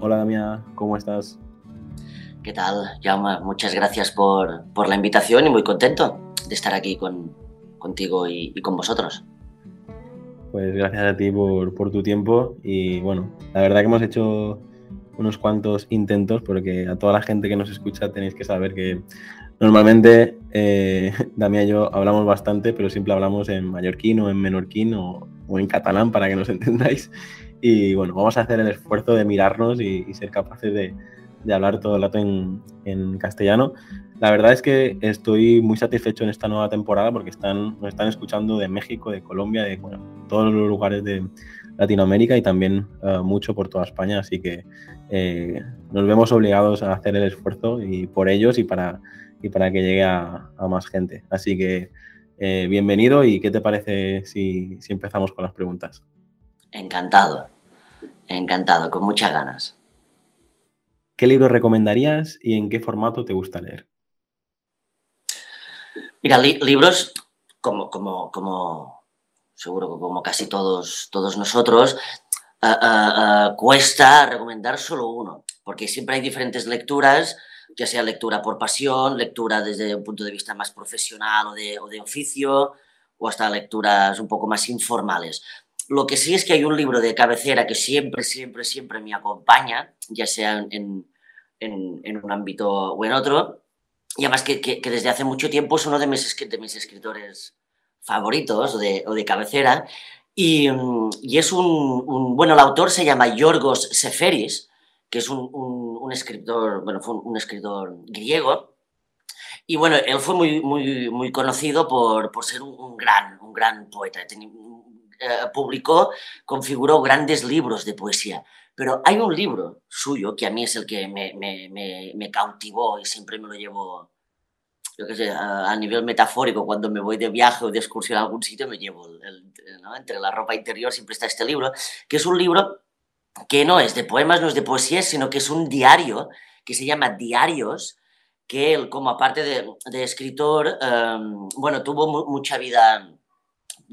Hola Damián, ¿cómo estás? ¿Qué tal, Jaume? Muchas gracias por, la invitación y muy contento de estar aquí contigo y, con vosotros. Pues gracias a ti por, por tu tiempo y bueno, la verdad que hemos hecho unos cuantos intentos, porque a toda la gente que nos escucha tenéis que saber que normalmente eh, Damián y yo hablamos bastante, pero siempre hablamos en mallorquín o en menorquín o, en catalán para que nos entendáis. Y bueno, vamos a hacer el esfuerzo de mirarnos y, ser capaces de, hablar todo el rato en, castellano. La verdad es que estoy muy satisfecho en esta nueva temporada porque están, nos están escuchando de México, de Colombia, de todos los lugares de, Latinoamérica y también eh, mucho por toda España, así que eh, nos vemos obligados a hacer el esfuerzo y por ellos y para, y para que llegue a, más gente. Así que eh, bienvenido y ¿qué te parece si, si empezamos con las preguntas? Encantado, encantado, con muchas ganas. ¿Qué libro recomendarías y en qué formato te gusta leer? Mira, libros como, como, como, seguro que como casi todos, todos nosotros, eh, eh, eh, cuesta recomendar solo uno, porque siempre hay diferentes lecturas, ya sea lectura por pasión, lectura desde un punto de vista más profesional o de, o de oficio, o hasta lecturas un poco más informales. Lo que sí es que hay un libro de cabecera que siempre, siempre, siempre me acompaña, ya sea en, en, un ámbito o en otro, y además que, que, desde hace mucho tiempo es uno de mis, de mis escritores favoritos o de, cabecera. Y, y es un, bueno, el autor se llama Yorgos Seferis, que es un, un, escritor, bueno, fue un, escritor griego. Y bueno, él fue muy, muy, muy conocido por, por ser un, gran, un gran poeta. Eh, publicó, configuró grandes libros de poesía. Pero hay un libro suyo que a mí es el que me, cautivó y siempre me lo llevo yo qué sé, a, nivel metafórico, cuando me voy de viaje o de excursión a algún sitio, me llevo, entre la ropa interior siempre está este libro, que es un libro que no es de poemas, no es de poesía, sino que es un diario que se llama Diarios, que él, como aparte de, escritor, em, bueno, tuvo mucha vida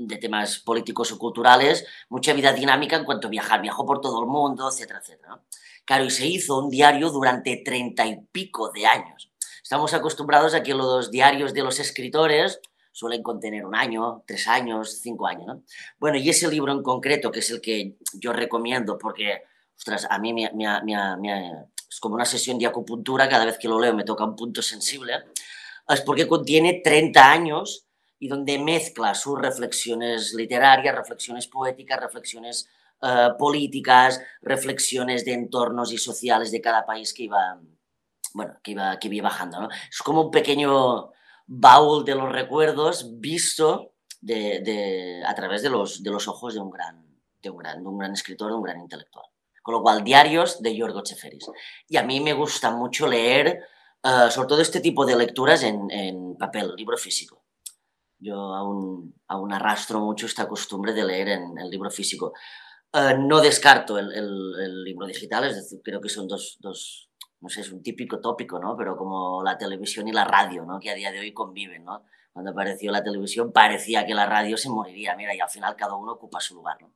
de temas políticos o culturales, mucha vida dinámica en cuanto a viajar, viajó por todo el mundo, etcétera, etcétera. Claro, y se hizo un diario durante treinta y pico de años. Estamos acostumbrados a que los diarios de los escritores suelen contener un año, tres años, cinco años. ¿no? Bueno, y ese libro en concreto, que es el que yo recomiendo porque, ostras, a mí es como una sesión de acupuntura, cada vez que lo leo me toca un punto sensible, es porque contiene 30 años y donde mezcla sus reflexiones literarias, reflexiones poéticas, reflexiones eh, políticas, reflexiones de entornos y sociales de cada país que iba, bueno, que iba, que iba bajando, ¿no? Es como un pequeño baúl de los recuerdos visto de, a través de los, de los ojos de un, gran, de, un gran, un gran escritor, de un gran intelectual. Con lo cual, diarios de Yorgo Cheferis. Y a mí me gusta mucho leer, uh, sobre todo este tipo de lecturas en, en papel, libro físico. Yo aún, aún, arrastro mucho esta costumbre de leer en el libro físico. Uh, no descarto el, el, el, libro digital, es decir, creo que son dos, dos, no sé, es un típico tópico, ¿no? Pero como la televisión y la radio, ¿no? Que a día de hoy conviven, ¿no? Cuando apareció la televisión parecía que la radio se moriría, mira, y al final cada uno ocupa su lugar, ¿no?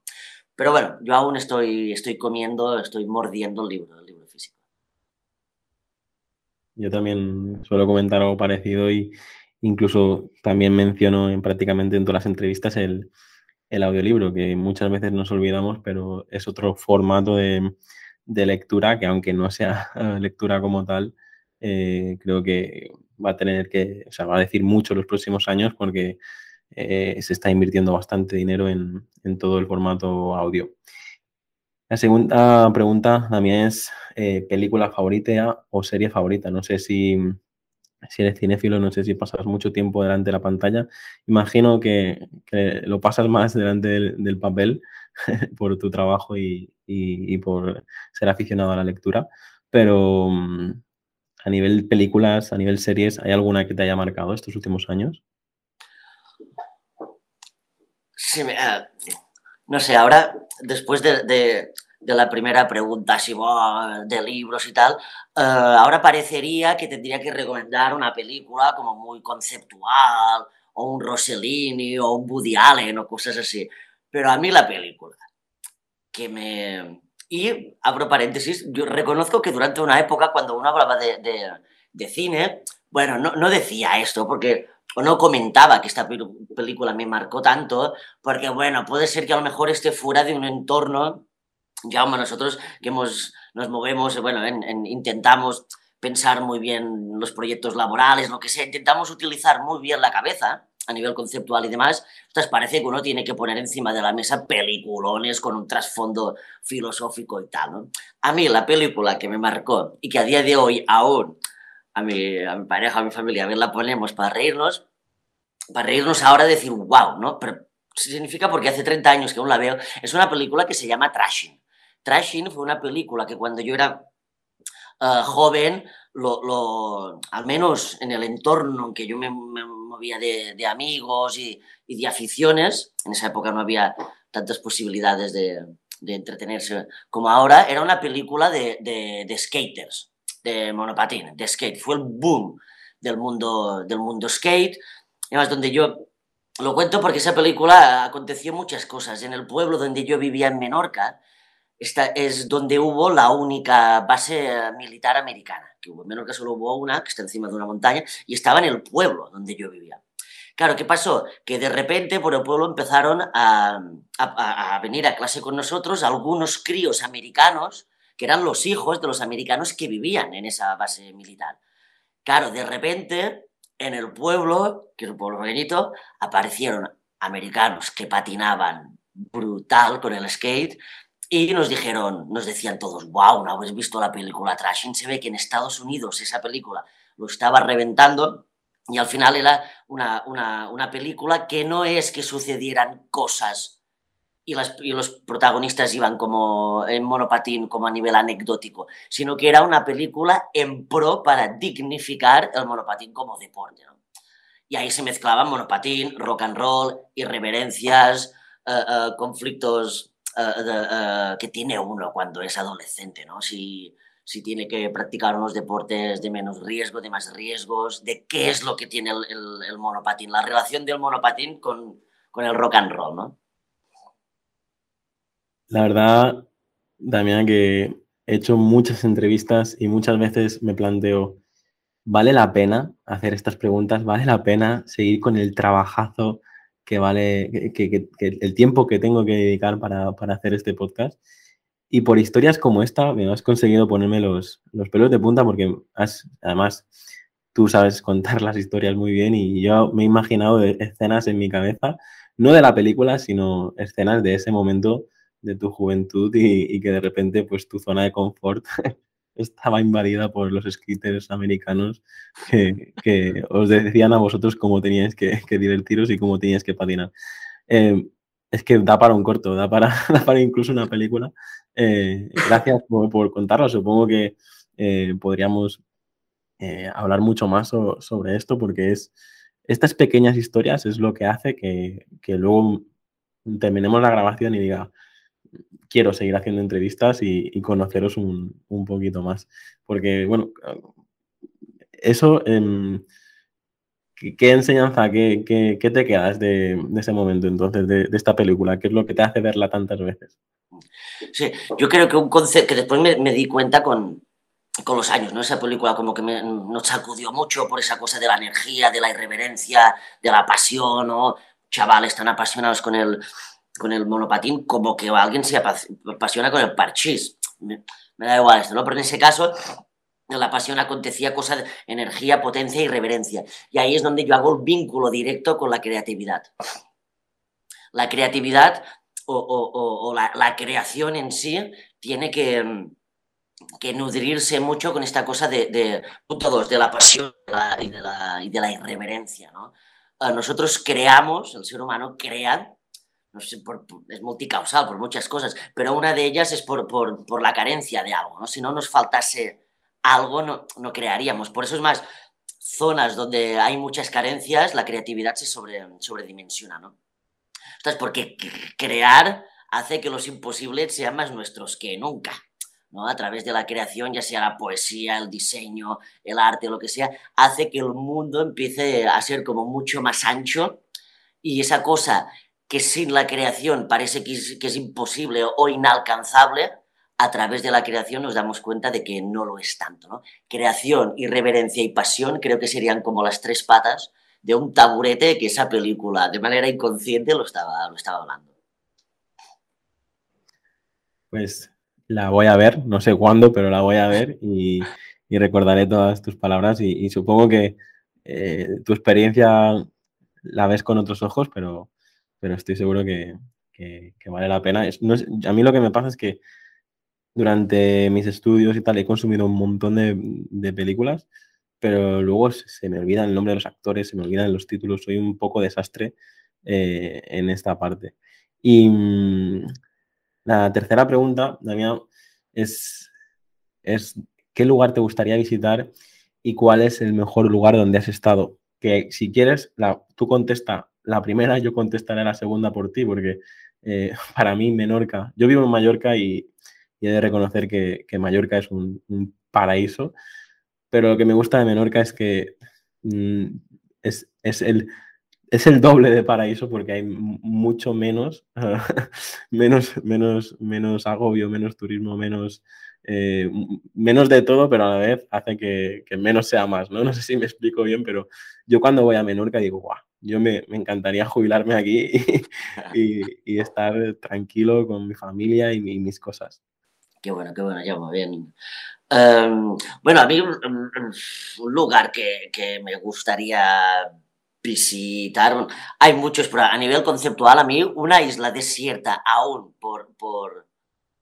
Pero bueno, yo aún estoy, estoy comiendo, estoy mordiendo el libro, el libro físico. Yo también suelo comentar algo parecido y incluso también menciono en prácticamente en todas las entrevistas el, el audiolibro, que muchas veces nos olvidamos, pero es otro formato de, de lectura que aunque no sea lectura como tal, eh, creo que va a tener que, o sea, va a decir mucho los próximos años porque eh, se está invirtiendo bastante dinero en, todo el formato audio. La segunda pregunta también es eh, película favorita o serie favorita. No sé si, si eres cinéfilo, no sé si pasas mucho tiempo delante de la pantalla. Imagino que, lo pasas más delante del papel por tu trabajo y, por ser aficionado a la lectura, pero mm, a nivel películas, a nivel series, ¿hay alguna que te haya marcado estos últimos años? Sí, eh, no sé, ahora, después de, la primera pregunta, si de libros y tal, eh, ahora parecería que tendría que recomendar una película como muy conceptual, o un Rossellini, o un Woody Allen, o cosas así. Pero a mí la película que me... Y, abro paréntesis, yo reconozco que durante una época, cuando uno hablaba de, cine, bueno, no, no decía esto, porque o no comentaba que esta película me marcó tanto, porque bueno, puede ser que a lo mejor esté fuera de un entorno, ya nosotros que hemos, nos movemos, bueno, intentamos pensar muy bien los proyectos laborales, lo que sea, intentamos utilizar muy bien la cabeza a nivel conceptual y demás, entonces parece que uno tiene que poner encima de la mesa peliculones con un trasfondo filosófico y tal, ¿no? A mí la película que me marcó y que a día de hoy aún a mi, a mi pareja, a mi familia, a ver la ponemos para reírnos, para reírnos ahora decir, wow, ¿no? Pero significa porque hace 30 años que aún la veo, es una película que se llama Trashing. Trashing fue una película que cuando yo era uh, joven, lo, lo, al menos en el entorno en que yo me, movía de, de amigos y, y, de aficiones, en esa época no había tantas posibilidades de, de entretenerse como ahora, era una película de, de skaters de monopatín, de skate. Fue el boom del mundo, del mundo skate. Además, donde yo lo cuento porque esa película aconteció muchas cosas. En el pueblo donde yo vivía en Menorca, esta es donde hubo la única base militar americana. Que hubo. En Menorca solo hubo una, que está encima de una montaña, y estaba en el pueblo donde yo vivía. Claro, ¿qué pasó? Que de repente por el pueblo empezaron a, a, a venir a clase con nosotros algunos críos americanos que eran los hijos de los americanos que vivían en esa base militar. Claro, de repente, en el pueblo, que es un pueblo pequeñito, aparecieron americanos que patinaban brutal con el skate y nos dijeron, nos decían todos, wow, ¿no habéis visto la película Trashing? Se ve que en Estados Unidos esa película lo estaba reventando y al final era una, una, una película que no es que sucedieran cosas y, los protagonistas iban como en monopatín, como a nivel anecdótico, sino que era una película en pro para dignificar el monopatín como deporte. Y ahí se mezclaban monopatín, rock and roll, irreverencias, eh, eh, conflictos eh, que tiene uno cuando es adolescente, ¿no? Si, si tiene que practicar unos deportes de menos riesgo, de más riesgos, de qué es lo que tiene el, el, monopatín, la relación del monopatín con, con el rock and roll, ¿no? La verdad, Damián, que he hecho muchas entrevistas y muchas veces me planteo, ¿vale la pena hacer estas preguntas? ¿Vale la pena seguir con el trabajazo que vale, que, el tiempo que tengo que dedicar para, hacer este podcast? Y por historias como esta, me has conseguido ponerme los, los pelos de punta porque has, además, tú sabes contar las historias muy bien y yo me he imaginado escenas en mi cabeza, no de la película, sino escenas de ese momento de tu juventud y, que de repente pues tu zona de confort estaba invadida por los skaters americanos que, os decían a vosotros cómo teníais que, divertiros y cómo teníais que patinar. Eh, es que da para un corto, da para, para incluso una película. Eh, gracias por, contarlo. Supongo que eh, podríamos hablar mucho más sobre esto porque es estas pequeñas historias es lo que hace que, que luego terminemos la grabación y diga, quiero seguir haciendo entrevistas y, conoceros un, poquito más. Porque, bueno, eso, em, ¿qué, enseñanza, qué, qué, te quedas de, ese momento entonces, de, esta película? ¿Qué es lo que te hace verla tantas veces? Sí, yo creo que un concepto que después me, di cuenta con, con los años, ¿no? Esa película como que me, nos sacudió mucho por esa cosa de la energía, de la irreverencia, de la pasión, ¿no? Chavales tan apasionados con el, con el monopatín como que alguien se apasiona con el parchís. Me, da igual esto, ¿no? Pero en ese caso, la pasión acontecía cosa de energía, potencia y reverencia. Y ahí es donde yo hago el vínculo directo con la creatividad. La creatividad o, la, creación en sí tiene que, que, nutrirse mucho con esta cosa de, de todos, de la pasión y de la, y de la irreverencia, ¿no? Nosotros creamos, el ser humano crea no sé, es multicausal por muchas cosas, pero una de ellas es por, por, la carencia de algo, ¿no? Si no nos faltase algo, no, no crearíamos. Por eso es más, zonas donde hay muchas carencias, la creatividad se sobre, sobredimensiona, ¿no? Entonces, porque crear hace que los imposibles sean más nuestros que nunca. ¿no? A través de la creación, ya sea la poesía, el diseño, el arte, lo que sea, hace que el mundo empiece a ser como mucho más ancho y esa cosa que sin la creación parece que es, imposible o inalcanzable, a través de la creación nos damos cuenta de que no lo es tanto. ¿no? Creación, irreverencia y pasión creo que serían como las tres patas de un taburete que esa película de manera inconsciente lo estaba, lo estaba hablando. Pues la voy a ver, no sé cuándo, pero la voy a ver y, recordaré todas tus palabras y, supongo que eh, tu experiencia la ves con otros ojos, pero, pero estoy seguro que, vale la pena. a mí lo que me pasa es que durante mis estudios y tal he consumido un montón de, películas, pero luego se, me olvida el nombre de los actores, se me olvidan los títulos, soy un poco desastre eh, en esta parte. Y mm, la tercera pregunta, Damián, es, es ¿qué lugar te gustaría visitar y cuál es el mejor lugar donde has estado? Que si quieres, la, tú contesta la primera, yo contestaré la segunda por ti, porque eh, para mí Menorca, yo vivo en Mallorca y, he de reconocer que, Mallorca es un, paraíso, pero lo que me gusta de Menorca es que mm, es, el, es el doble de paraíso porque hay mucho menos, menos, menos, menos agobio, menos turismo, menos, eh, menos de todo, pero a la vez hace que, menos sea más, ¿no? No sé si me explico bien, pero yo cuando voy a Menorca digo, guau, yo me, encantaría jubilarme aquí y, estar tranquilo con mi familia y, mis cosas. Qué bueno, qué bueno, ya muy bien. Em, bueno, a mí un, lugar que, que me gustaría visitar. Hay muchos, pero a nivel conceptual, a mí una isla desierta aún por, por,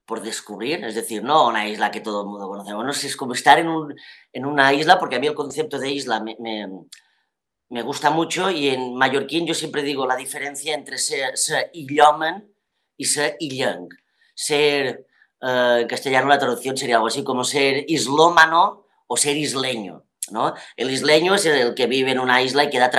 por descubrir, es decir, no una isla que todo el mundo conoce. Bueno, es como estar en, un, en una isla, porque a mí el concepto de isla me, me, me, gusta mucho y en mallorquín yo siempre digo la diferencia entre ser, ser y ser illeng. Ser, eh, en castellano la traducción sería algo así como ser islómano o ser isleño. ¿no? El isleño es el que vive en una isla y queda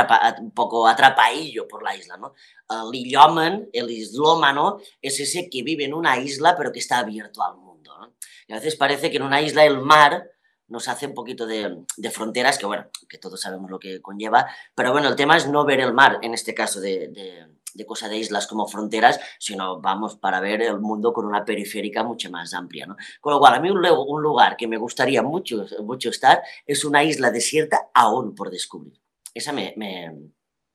un poco atrapadillo por la isla, ¿no? El illoman, el islómano, es ese que vive en una isla pero que está abierto al mundo, Y a veces parece que en una isla el mar nos hace un poquito de, fronteras, que bueno, que todos sabemos lo que conlleva, pero bueno, el tema es no ver el mar, en este caso de de cosa de islas como fronteras, sino vamos para ver el mundo con una periférica mucho más amplia. ¿no? Con lo cual, a mí un, un lugar que me gustaría mucho, mucho estar es una isla desierta aún por descubrir. Esa me, me,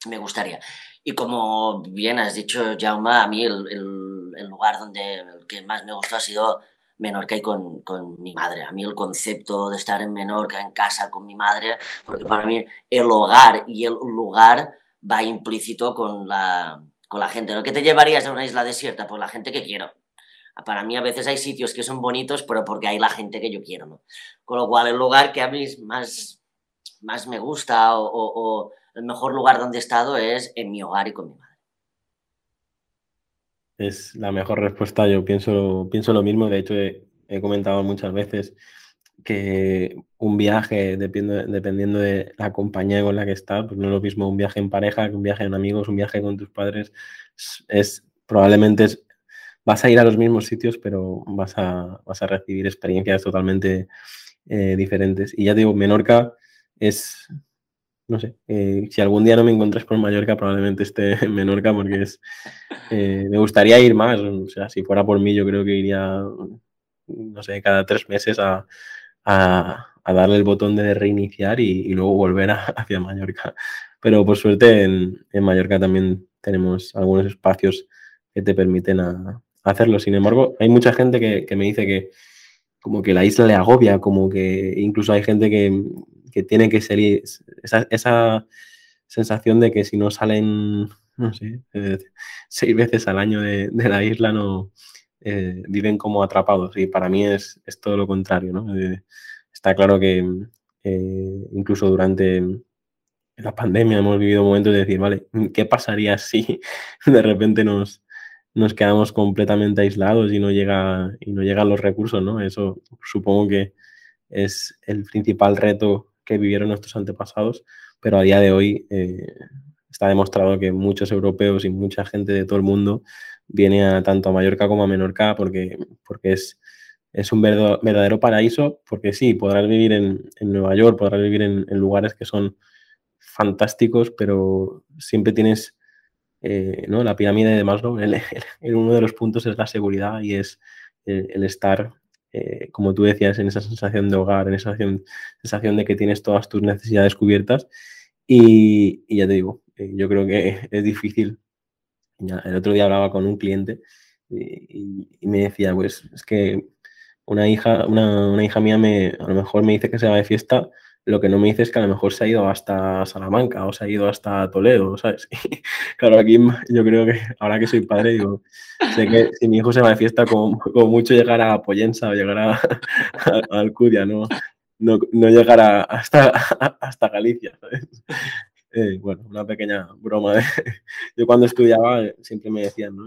me gustaría. Y como bien has dicho, Jaume, a mí el, el, lugar donde el que más me gustó ha sido Menorca y con, con, mi madre. A mí el concepto de estar en Menorca, en casa con mi madre, porque para mí el hogar y el lugar va implícito con la, con la gente. ¿no? ¿Qué te llevarías a una isla desierta? Pues la gente que quiero. Para mí a veces hay sitios que son bonitos, pero porque hay la gente que yo quiero. Con lo cual el lugar que a mí más, más me gusta o, el mejor lugar donde he estado es en mi hogar y con mi madre. Es la mejor respuesta, yo pienso, pienso lo mismo, de hecho he comentado muchas veces que un viaje, dependiendo de la compañía con la que estás, pues no es lo mismo un viaje en pareja que un viaje en amigos, un viaje con tus padres, es, probablemente vas a ir a los mismos sitios, pero vas a, vas a recibir experiencias totalmente eh, diferentes. Y ya digo, Menorca es, no sé, eh, si algún día no me encuentras por Mallorca, probablemente esté en Menorca porque es, eh, me gustaría ir más, o sea, si fuera por mí yo creo que iría, no sé, cada tres meses a a, darle el botón de reiniciar y, luego volver hacia Mallorca. Pero por suerte en, Mallorca también tenemos algunos espacios que te permiten hacerlo. Sin embargo, hay mucha gente que, me dice que como que la isla le agobia, como que incluso hay gente que, tiene que salir, esa, sensación de que si no salen, eh, seis veces al año de, la isla no, eh, viven como atrapados y para mí es, todo lo contrario. ¿no? Eh, está claro que incluso durante la pandemia hemos vivido momentos de decir, vale, ¿qué pasaría si de repente nos, nos quedamos completamente aislados y no llega y no llegan los recursos, ¿no? Eso supongo que es el principal reto que vivieron nuestros antepasados, pero a día de hoy eh, está demostrado que muchos europeos y mucha gente de todo el mundo viene a tanto a Mallorca como a Menorca porque, porque es, es un verdadero paraíso, porque sí, podrás vivir en, Nueva York, podrás vivir en, lugares que son fantásticos, pero siempre tienes eh, ¿no? la pirámide de Maslow, en, uno de los puntos es la seguridad y es el, estar, eh, como tú decías, en esa sensación de hogar, en esa sensación, de que tienes todas tus necesidades cubiertas. Y, ya te digo, eh, yo creo que es difícil. el otro día hablaba con un cliente y, me decía, pues es que una hija, una, hija mía me, a lo mejor me dice que se va de fiesta, lo que no me dice es que a lo mejor se ha ido hasta Salamanca o se ha ido hasta Toledo, ¿sabes? claro, aquí yo creo que ahora que soy padre, digo, sé que si mi hijo se va de fiesta, como, mucho llegar a Poyensa o llegar a, Alcudia, ¿no? No, no llegar hasta, hasta Galicia, ¿sabes? Eh, bueno, una pequeña broma. De, yo cuando estudiaba eh, siempre me decían, ¿no?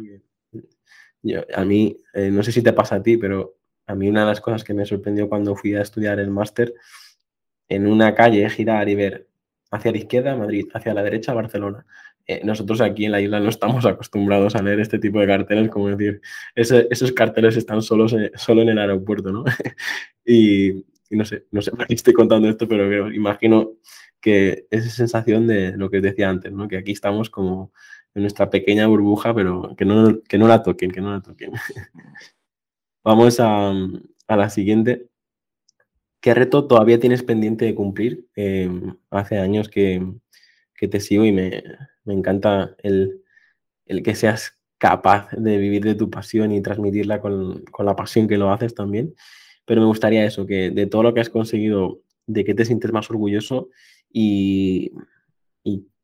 a mí, eh, no sé si te pasa a ti, pero a mí una de las cosas que me sorprendió cuando fui a estudiar el máster, en una calle girar y ver hacia la izquierda Madrid, hacia la derecha Barcelona. nosotros aquí en la isla no estamos acostumbrados a leer este tipo de carteles, como decir, esos carteles están solos, solo en el aeropuerto, ¿no? y, no sé, no sé por qué estoy contando esto, pero imagino que esa sensación de lo que decía antes, ¿no? que aquí estamos como en nuestra pequeña burbuja, pero que no, que no la toquen, que no la toquen. Vamos a, la siguiente. ¿Qué reto todavía tienes pendiente de cumplir? Em, hace años que, te sigo y me, encanta el, que seas capaz de vivir de tu pasión y transmitirla con, con, la pasión que lo haces también. Pero me gustaría eso, que de todo lo que has conseguido, de qué te sientes más orgulloso y,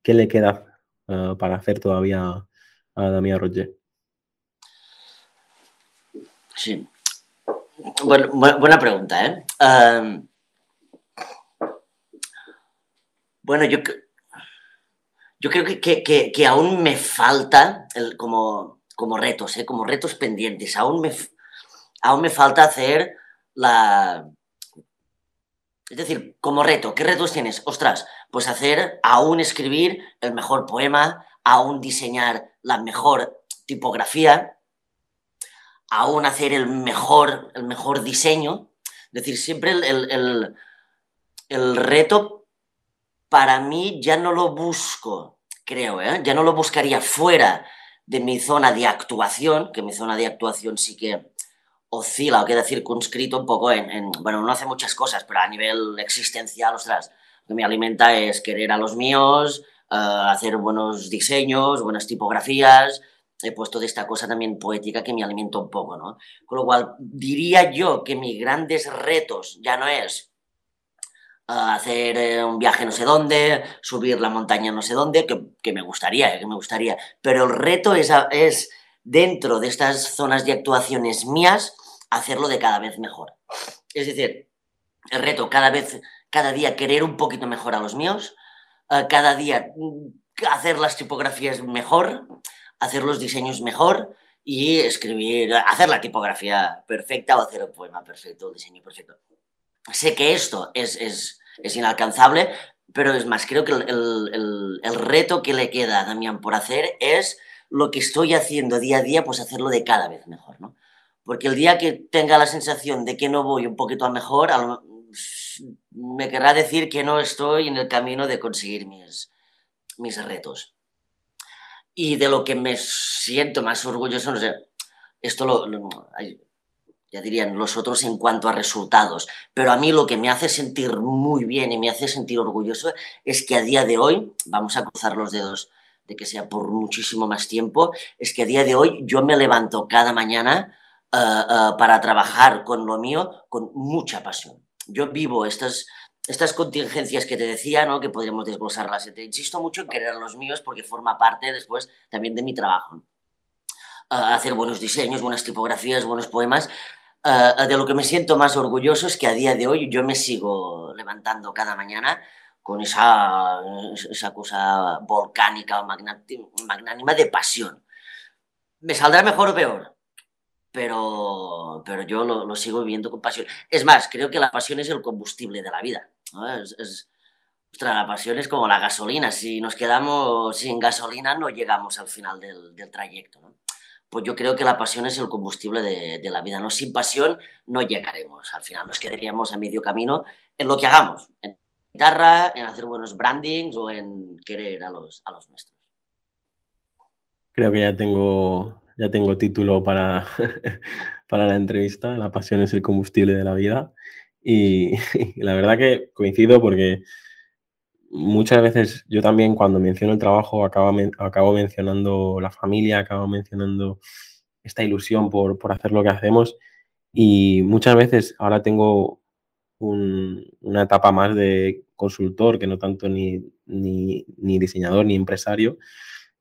qué le queda eh, para hacer todavía a Damián Roger. Sí. Buena pregunta, ¿eh? Bueno, yo, yo creo que, aún me falta como, como retos, ¿eh? como retos pendientes. Aún me, aún me falta hacer la, es decir, como reto, ¿qué retos tienes? Ostras, pues hacer, aún escribir el mejor poema, aún diseñar la mejor tipografía, aún hacer el mejor, el mejor diseño. Es decir, siempre el, el, reto para mí ya no lo busco, creo, ¿eh? ya no lo buscaría fuera de mi zona de actuación, que mi zona de actuación sí que oscila o queda circunscrito un poco en, bueno, no hace muchas cosas, pero a nivel existencial, ostras, lo que me alimenta es querer a los míos, eh, hacer buenos diseños, buenas tipografías, he puesto de esta cosa también poética que me alimenta un poco, ¿no? Con lo cual, diría yo que mis grandes retos ya no es eh, hacer eh, un viaje no sé dónde, subir la montaña no sé dónde, que, me gustaría, que me gustaría, pero el reto es, es dentro de estas zonas de actuaciones mías, hacerlo de cada vez mejor. Es decir, el reto cada vez, cada día querer un poquito mejor a los míos, eh, cada día mm, hacer las tipografías mejor, hacer los diseños mejor y escribir, hacer la tipografía perfecta o hacer el poema perfecto, el diseño perfecto. Sé que esto es, es, inalcanzable, pero es más, creo que el, el reto que le queda a Damián por hacer es lo que estoy haciendo día a día, pues hacerlo de cada vez mejor, ¿no? Porque el día que tenga la sensación de que no voy un poquito a mejor, me querrá decir que no estoy en el camino de conseguir mis, mis retos. Y de lo que me siento más orgulloso, no sé, esto lo, ya dirían los otros en cuanto a resultados, pero a mí lo que me hace sentir muy bien y me hace sentir orgulloso es que a día de hoy, vamos a cruzar los dedos, de que sea por muchísimo más tiempo, es que a día de hoy yo me levanto cada mañana eh, eh, para trabajar con lo mío con mucha pasión. Yo vivo estas, estas contingencias que te decía, ¿no? que podríamos desglosarlas. Te insisto mucho en querer los míos porque forma parte después también de mi trabajo. Hacer buenos diseños, buenas tipografías, buenos poemas. de lo que me siento más orgulloso es que a día de hoy yo me sigo levantando cada mañana con esa, esa cosa volcánica o magnánima de pasión. me saldrá mejor o peor, pero, pero yo lo, sigo viviendo con pasión. Es más, creo que la pasión es el combustible de la vida. Es, la pasión es como la gasolina. Si nos quedamos sin gasolina, no llegamos al final del, trayecto. Pues yo creo que la pasión es el combustible de, de, la vida. ¿no? Sin pasión no llegaremos. Al final nos quedaríamos a medio camino en lo que hagamos. En guitarra, en hacer buenos brandings o en querer a los, a los nuestros. Creo que ya tengo, ya tengo título para, para la entrevista. La pasión es el combustible de la vida. Y, la verdad que coincido porque muchas veces yo también cuando menciono el trabajo acabo, acabo mencionando la familia, acabo mencionando esta ilusión por, por hacer lo que hacemos. Y muchas veces ahora tengo una etapa más de consultor, que no tanto ni, ni, diseñador ni empresario.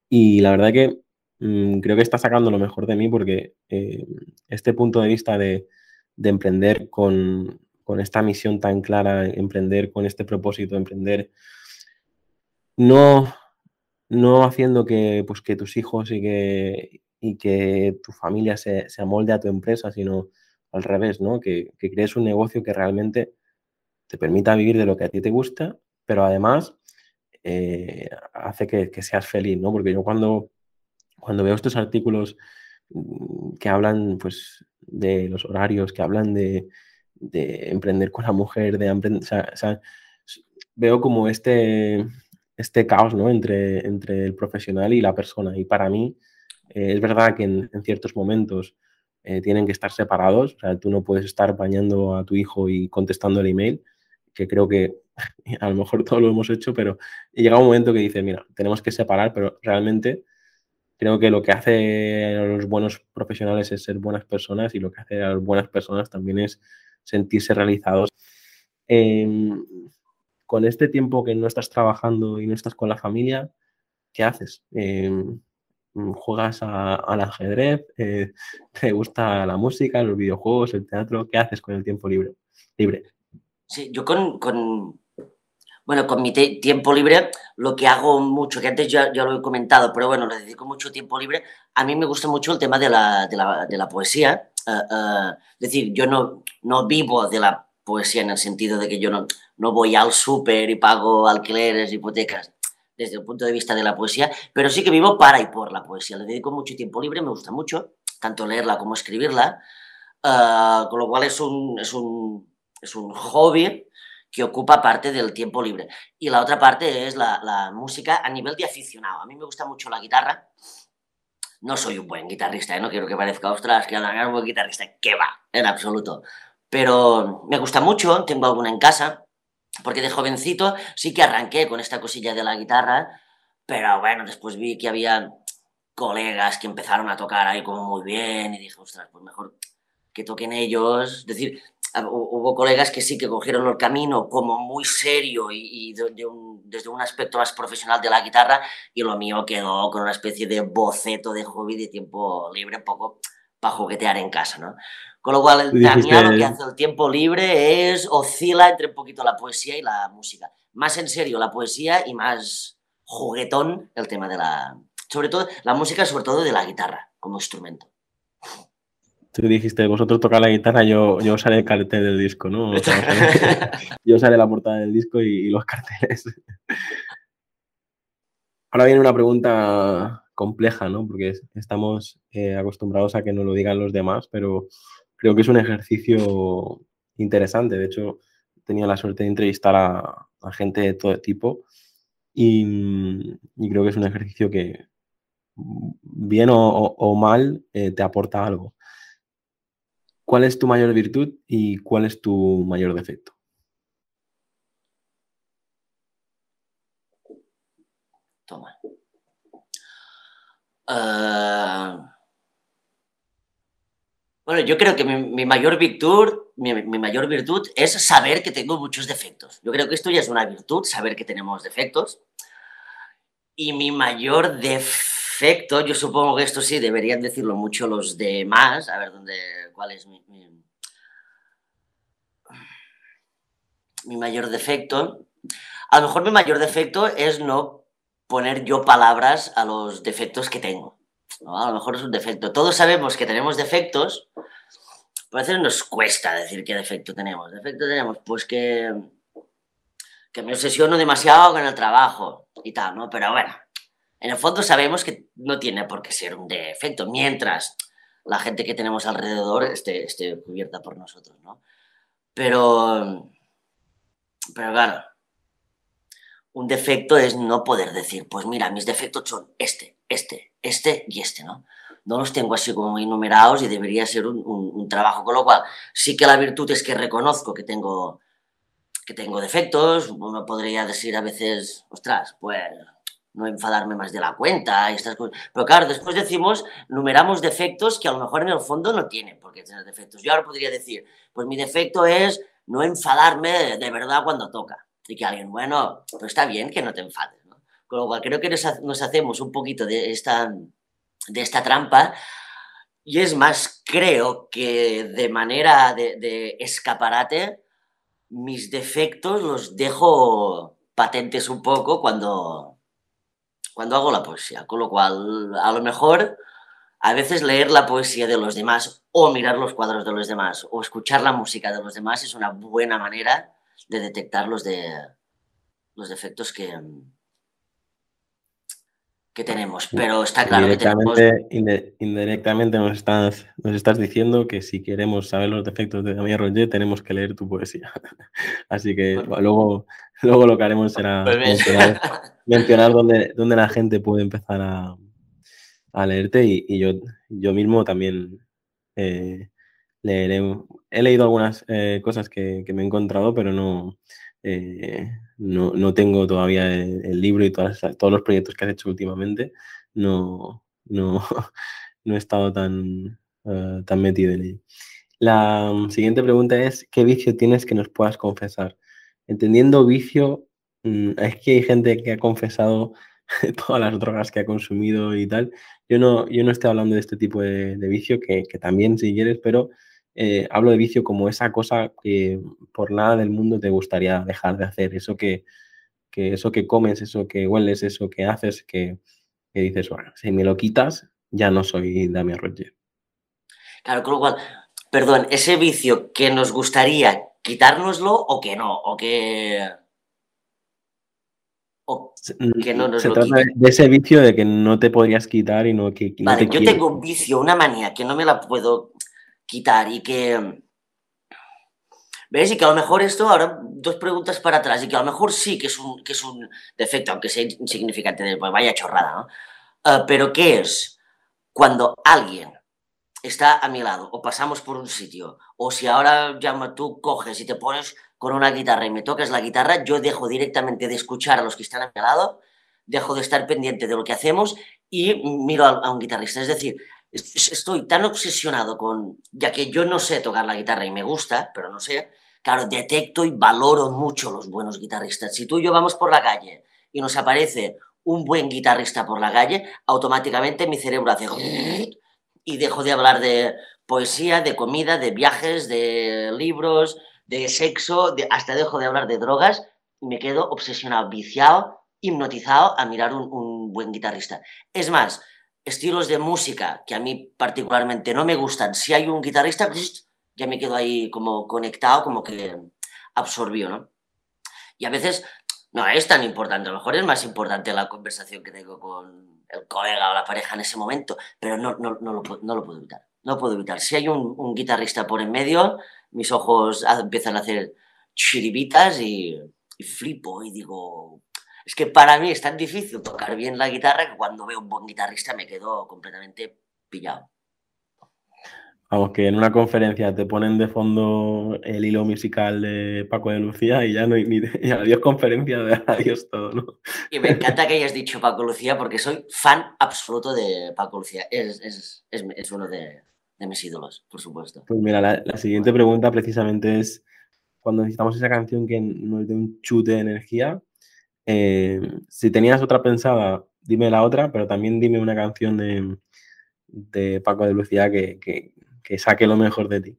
Y la verdad que Mm, creo que está sacando lo mejor de mí porque eh, este punto de vista de, emprender con, esta misión tan clara, emprender con este propósito, emprender no, no haciendo que, pues, que tus hijos y que, y que tu familia se, se, amolde a tu empresa, sino al revés, ¿no? Que, crees un negocio que realmente te permita vivir de lo que a ti te gusta, pero además eh, hace que, que, seas feliz, ¿no? Porque yo cuando cuando veo estos artículos mm, que hablan pues, de los horarios, que hablan de, emprender con la mujer, de o sea, veo como este, este caos ¿no? entre, entre el profesional y la persona. Y para mí eh, es verdad que en, ciertos momentos eh, tienen que estar separados. O sea, tú no puedes estar bañando a tu hijo y contestando el email, que creo que a lo mejor todos lo hemos hecho, pero llega un momento que dice, mira, tenemos que separar, pero realmente creo que lo que hace a los buenos profesionales es ser buenas personas y lo que hace a las buenas personas también es sentirse realizados. Em, con este tiempo que no estás trabajando y no estás con la familia, ¿qué haces? Em, ¿Juegas al ajedrez? Eh, ¿Te gusta la música, los videojuegos, el teatro? ¿Qué haces con el tiempo libre? libre? Sí, yo con, bueno, con mi tiempo libre, lo que hago mucho, que antes ya, ya, lo he comentado, pero bueno, le dedico mucho tiempo libre, a mí me gusta mucho el tema de la, de la, de la poesía. Es decir, yo no, no vivo de la poesía en el sentido de que yo no, no voy al súper y pago alquileres, hipotecas, desde el punto de vista de la poesía, pero sí que vivo para y por la poesía. Le dedico mucho tiempo libre, me gusta mucho, tanto leerla como escribirla, eh, con lo cual es un, es un, es un hobby que ocupa parte del tiempo libre. Y la otra parte es la, música a nivel de aficionado. A mí me gusta mucho la guitarra. No soy un buen guitarrista, ¿eh? no quiero que parezca, ostras, que es un buen guitarrista, que va, en absoluto. Pero me gusta mucho, tengo alguna en casa, porque de jovencito sí que arranqué con esta cosilla de la guitarra, pero bueno, después vi que había colegas que empezaron a tocar ahí como muy bien y dije, ostras, pues mejor que toquen ellos. Es decir, hubo colegas que sí que cogieron el camino como muy serio y, desde un aspecto más profesional de la guitarra y lo mío quedó con una especie de boceto de hobby de tiempo libre, un poco para juguetear en casa, ¿no? Con lo cual, Damián lo que hace el tiempo libre es oscila entre un poquito la poesía y la música. Más en serio la poesía y más juguetón el tema de la... Sobre todo, la música sobre todo de la guitarra como instrumento. Tú dijiste, vosotros tocar la guitarra, yo, yo usaré el cartel del disco, ¿no? yo usaré la portada del disco y, los carteles. Ahora viene una pregunta compleja, ¿no? Porque estamos eh, acostumbrados a que nos lo digan los demás, pero creo que es un ejercicio interesante. De hecho, he tenido la suerte de entrevistar a, gente de todo tipo y, creo que es un ejercicio que, bien o, mal, eh, te aporta algo. ¿Cuál es tu mayor virtud y cuál es tu mayor defecto? Toma. Ah, bueno, yo creo que mi, mayor virtud, mi, mayor virtud es saber que tengo muchos defectos. Yo creo que esto ya es una virtud, saber que tenemos defectos. Y mi mayor defecto, yo supongo que esto sí deberían decirlo mucho los demás, a ver dónde cuál es mi, mi, mayor defecto. A lo mejor mi mayor defecto es no poner yo palabras a los defectos que tengo. A lo mejor es un defecto. Todos sabemos que tenemos defectos, pero a veces nos cuesta decir qué defecto tenemos. Defecto tenemos, pues que, que me obsesiono demasiado con el trabajo y tal, ¿no? Pero bueno, en el fondo sabemos que no tiene por qué ser un defecto, mientras la gente que tenemos alrededor esté, esté cubierta por nosotros, ¿no? Pero, pero claro, un defecto es no poder decir, pues mira, mis defectos son este, este, este y este, ¿no? No los tengo así como enumerados y debería ser un, un, trabajo, con lo cual sí que la virtud es que reconozco que tengo, que tengo defectos, uno podría decir a veces, ostras, pues no enfadarme más de la cuenta y estas cosas. Pero claro, después decimos, numeramos defectos que a lo mejor en el fondo no tienen por qué tener defectos. Yo ahora podría decir, pues mi defecto es no enfadarme de verdad cuando toca. Y que alguien, bueno, pues está bien que no te enfades. ¿no? Con lo cual creo que nos, hacemos un poquito de esta, de esta trampa. Y es más, creo que de manera de escaparate, mis defectos los dejo patentes un poco cuando, cuando hago la poesía. Con lo cual, a lo mejor, a veces leer la poesía de los demás o mirar los cuadros de los demás o escuchar la música de los demás es una buena manera de detectar los, de, los defectos que, que tenemos. Pero está claro que tenemos... Indirectamente nos estás, nos estás diciendo que si queremos saber los defectos de Damián Roger tenemos que leer tu poesía. Así que luego, luego lo que haremos será pues mencionar, dónde, la gente puede empezar a, leerte y, yo, yo mismo también eh, leeré. He leído algunas eh, cosas que, me he encontrado, pero no... Eh, no, tengo todavía el, libro y todos los proyectos que has hecho últimamente. No, no, no he estado tan, eh, tan metido en ello. La mm, siguiente pregunta es, ¿qué vicio tienes que nos puedas confesar? Entendiendo vicio, mm, es que hay gente que ha confesado todas las drogas que ha consumido y tal. Yo no, yo no estoy hablando de este tipo de, vicio, que, que, también si quieres, pero eh, hablo de vicio como esa cosa que por nada del mundo te gustaría dejar de hacer, eso que, eso que comes, eso que hueles, eso que haces, que, dices, bueno, si me lo quitas, ya no soy Damián Roger. Claro, con lo cual, perdón, ese vicio que nos gustaría quitárnoslo o que no, o que... O que no nos Se trata de ese vicio de que no te podrías quitar y no que... vale, yo tengo un vicio, una manía que no me la puedo quitar y que... ¿Ves? Y que a lo mejor esto, ahora dos preguntas para atrás, y que a lo mejor sí que es un, que es un defecto, aunque sea insignificante, pues vaya chorrada, ¿no? Ah, pero ¿qué es? Cuando alguien está a mi lado, o pasamos por un sitio, o si ahora llama, tú coges y te pones con una guitarra y me tocas la guitarra, yo dejo directamente de escuchar a los que están a mi lado, dejo de estar pendiente de lo que hacemos y miro a un guitarrista. Es decir, estoy tan obsesionado con, ya que yo no sé tocar la guitarra y me gusta, pero no sé, claro, detecto y valoro mucho los buenos guitarristas. Si tú y yo vamos por la calle y nos aparece un buen guitarrista por la calle, automáticamente mi cerebro hace y dejo de hablar de poesía, de comida, de viajes, de libros, de sexo, hasta dejo de hablar de drogas y me quedo obsesionado, viciado, hipnotizado a mirar un, buen guitarrista. Es más, estilos de música que a mí particularmente no me gustan, si hay un guitarrista, ya me quedo ahí como conectado, como que absorbió, ¿no? Y a veces no es tan importante, a lo mejor es más importante la conversación que tengo con el colega o la pareja en ese momento, pero no, no, no, lo, no lo, puedo evitar. No puedo evitar. Si hay un, un, guitarrista por en medio, mis ojos empiezan a hacer chiribitas y, y flipo y digo, es que para mí es tan difícil tocar bien la guitarra que cuando veo un buen guitarrista me quedo completamente pillado. Vamos, que en una conferencia te ponen de fondo el hilo musical de Paco de Lucía y ya no hay ni adiós conferencia, de adiós todo, ¿no? Y me encanta que hayas dicho Paco Lucía porque soy fan absoluto de Paco Lucía. Es, uno de, mis ídolos, por supuesto. Pues mira, la, la, siguiente pregunta precisamente es, cuando necesitamos esa canción que nos dé un chute de energía, eh, si tenías otra pensada, dime la otra, pero también dime una canción de, Paco de Lucía que, saque lo mejor de ti.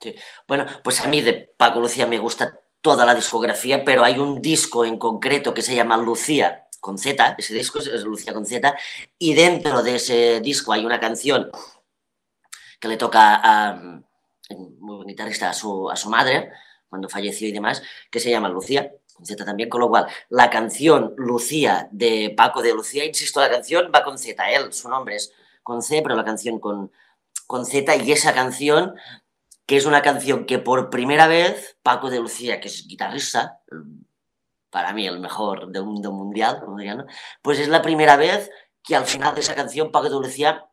Sí. Bueno, pues a mí de Paco Lucía me gusta toda la discografía, pero hay un disco en concreto que se llama Lucía, con Z, ese disco es Lucía con Z, y dentro de ese disco hay una canción que le toca a, muy buen guitarrista, a su, a su madre, cuando falleció y demás, que se llama Lucía, Z también, con lo cual la canción Lucía de Paco de Lucía, insisto, la canción va con Z, él, su nombre es con C, pero la canción con, con Z y esa canción, que es una canción que por primera vez Paco de Lucía, que es guitarrista, para mí el mejor del mundo mundial, pues es la primera vez que al final de esa canción Paco de Lucía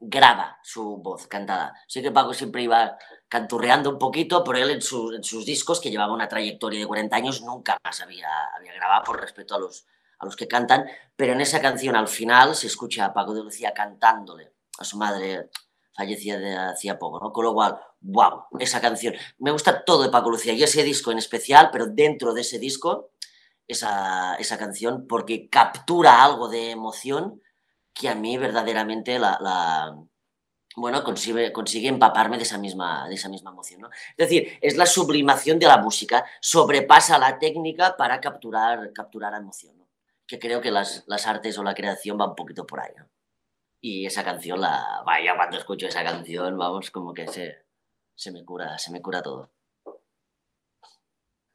graba su voz cantada. Sé que Paco siempre iba canturreando un poquito, pero él en, sus discos, que llevaba una trayectoria de 40 años, nunca más había, grabado por respeto a los, a los que cantan, pero en esa canción al final se escucha a Paco de Lucía cantándole a su madre fallecida de hacía poco, ¿no? Con lo cual, wow, esa canción. Me gusta todo de Paco Lucía y ese disco en especial, pero dentro de ese disco, esa, esa canción, porque captura algo de emoción que a mí verdaderamente la, bueno, consigue, consigue empaparme de esa, misma, de esa misma emoción. ¿no? Es decir, es la sublimación de la música, sobrepasa la técnica para capturar, capturar la emoción. ¿no? Que creo que las, las, artes o la creación va un poquito por ahí. ¿no? Y esa canción, la, vaya, cuando escucho esa canción, vamos, como que se, se, me cura, se me cura todo.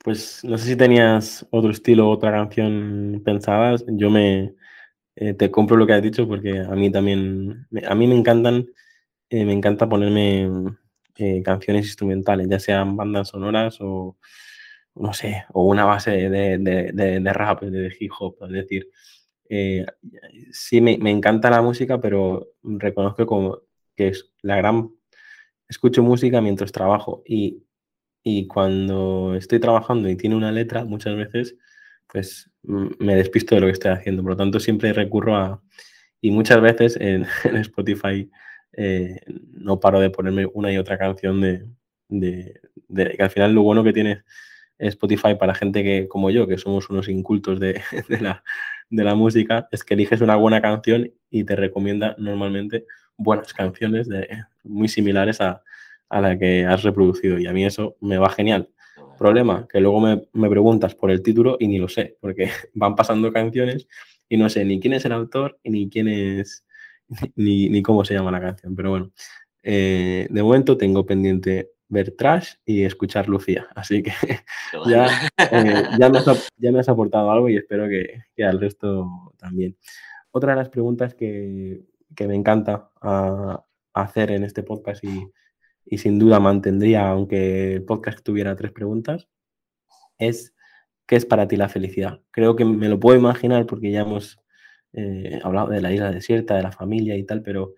Pues no sé si tenías otro estilo, otra canción pensada. Yo me, eh, te compro lo que has dicho porque a mí también, a mí me encantan, eh, me encanta ponerme eh, canciones instrumentales, ya sean bandas sonoras o, no sé, o una base de, de, de, rap, de hip hop, es decir, sí me, me, encanta la música, pero reconozco como que es la gran, escucho música mientras trabajo y, y cuando estoy trabajando y tiene una letra, muchas veces pues me despisto de lo que estoy haciendo. Por lo tanto, siempre recurro a... Y muchas veces en, Spotify eh, no paro de ponerme una y otra canción de, de, que al final lo bueno que tiene Spotify para gente que como yo, que somos unos incultos de, la, de la música, es que eliges una buena canción y te recomienda normalmente buenas canciones de, muy similares a, a la que has reproducido. Y a mí eso me va genial. Problema, que luego me, preguntas por el título y ni lo sé, porque van pasando canciones y no sé ni quién es el autor ni quién es, ni, cómo se llama la canción. Pero bueno, eh, de momento tengo pendiente ver Trash y escuchar Lucía. Así que ya, eh, ya, me has, ya, me has, aportado algo y espero que, que, al resto también. Otra de las preguntas que, que me encanta ah, hacer en este podcast y, y sin duda mantendría, aunque el podcast tuviera tres preguntas, es ¿qué es para ti la felicidad? Creo que me lo puedo imaginar porque ya hemos eh, hablado de la isla desierta, de la familia y tal, pero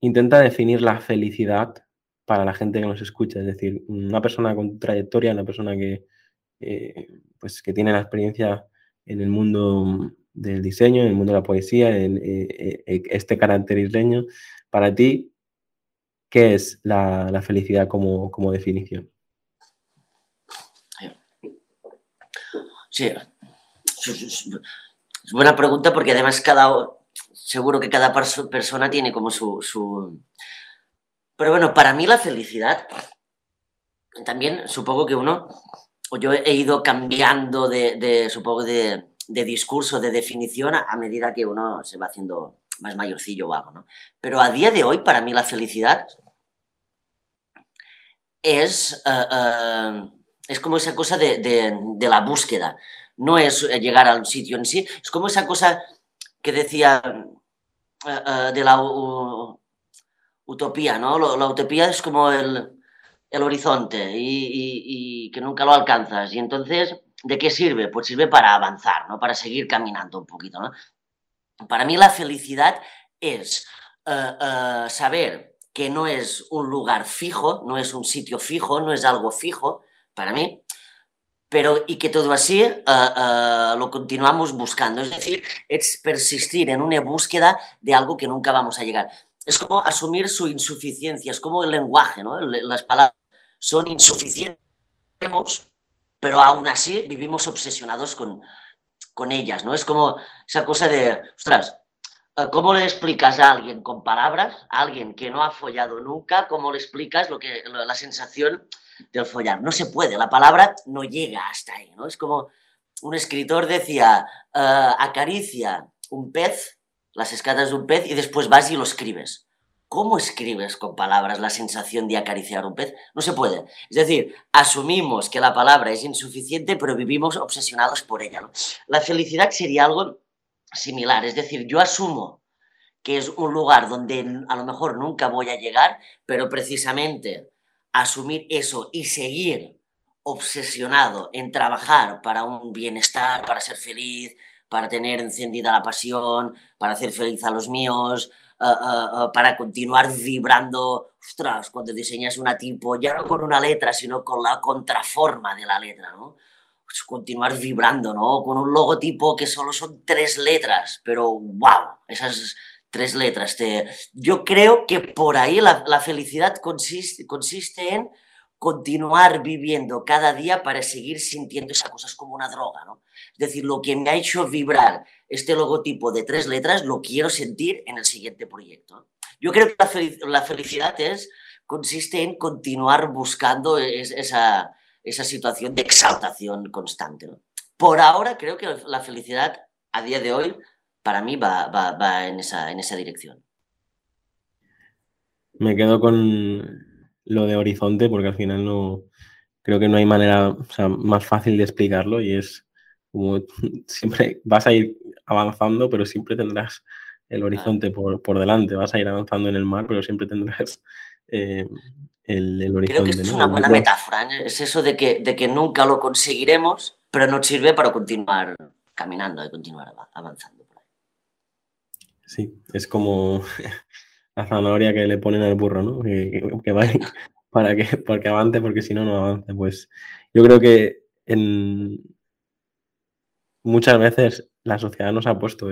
intenta definir la felicidad para la gente que nos escucha, es decir, una persona con trayectoria, una persona que, eh, pues, que tiene la experiencia en el mundo del diseño, en el mundo de la poesía, en eh, este carácter isleño, para ti, ¿Qué es la, felicidad como, definición? Sí, es buena pregunta porque además cada, seguro que cada persona tiene como su, Pero bueno, para mí la felicidad, también supongo que uno, yo he ido cambiando de, supongo, de, discurso, de definición a, medida que uno se va haciendo más mayorcillo o algo, ¿no? Pero a día de hoy, para mí la felicidad es, eh, eh, es como esa cosa de, la búsqueda. No es llegar al sitio en sí, es como esa cosa que decía eh, de la utopía, ¿no? La utopía es como el, horizonte y, y, que nunca lo alcanzas. Y entonces, ¿de qué sirve? Pues sirve para avanzar, ¿no? Para seguir caminando un poquito, ¿no? Para mí la felicidad es saber que no es un lugar fijo, no es un sitio fijo, no es algo fijo para mí, pero y que todo así uh, uh, lo continuamos buscando. Es decir, es persistir en una búsqueda de algo que nunca vamos a llegar. Es como asumir su insuficiencia, es como el lenguaje, ¿no? Las palabras son insuficientes, pero aún así vivimos obsesionados con, con ellas, ¿no? Es como esa cosa de, ostras, eh, ¿Cómo le explicas a alguien con palabras, a alguien que no ha follado nunca, cómo le explicas lo que, la sensación del follar? No se puede, la palabra no llega hasta ahí, ¿no? Es como un escritor decía, uh, acaricia un pez, las escadas de un pez, y después vas y lo escribes. ¿Cómo escribes con palabras la sensación de acariciar un pez? No se puede. Es decir, asumimos que la palabra es insuficiente, pero vivimos obsesionados por ella. La felicidad sería algo similar. Es decir, yo asumo que es un lugar donde a lo mejor nunca voy a llegar, pero precisamente asumir eso y seguir obsesionado en trabajar para un bienestar, para ser feliz, para tener encendida la pasión, para hacer feliz a los míos, uh, uh, uh, para continuar vibrando, ostras, cuando diseñas una tipo, ya no con una letra, sino con la contraforma de la letra, ¿no? Pues continuar vibrando, ¿no? Con un logotipo que solo son tres letras, pero wow, esas tres letras. Te... Yo creo que por ahí la, la felicidad consiste, consiste en continuar viviendo cada día para seguir sintiendo esas cosas como una droga, ¿no? Es decir, lo que me ha hecho vibrar este logotipo de tres letras lo quiero sentir en el siguiente proyecto. Yo creo que la, felic la felicidad es, consiste en continuar buscando es, esa, esa situación de exaltación constante. Por ahora creo que la felicidad a día de hoy para mí va, va, va en, esa, en esa dirección. Me quedo con lo de horizonte porque al final no creo que no hay manera o sea, más fácil de explicarlo y es como siempre vas a ir avanzando pero siempre tendrás el horizonte por, por delante, vas a ir avanzando en el mar pero siempre tendrás eh, el, el, horizonte. Creo que es ¿no? una buena metáfora, ¿eh? es eso de que, de que nunca lo conseguiremos pero nos sirve para continuar caminando y continuar avanzando. Sí, es como la zanahoria que le ponen al burro, ¿no? Que, que va para que, para que avance, porque si no, no avance. Pues yo creo que muchas veces la sociedad nos ha puesto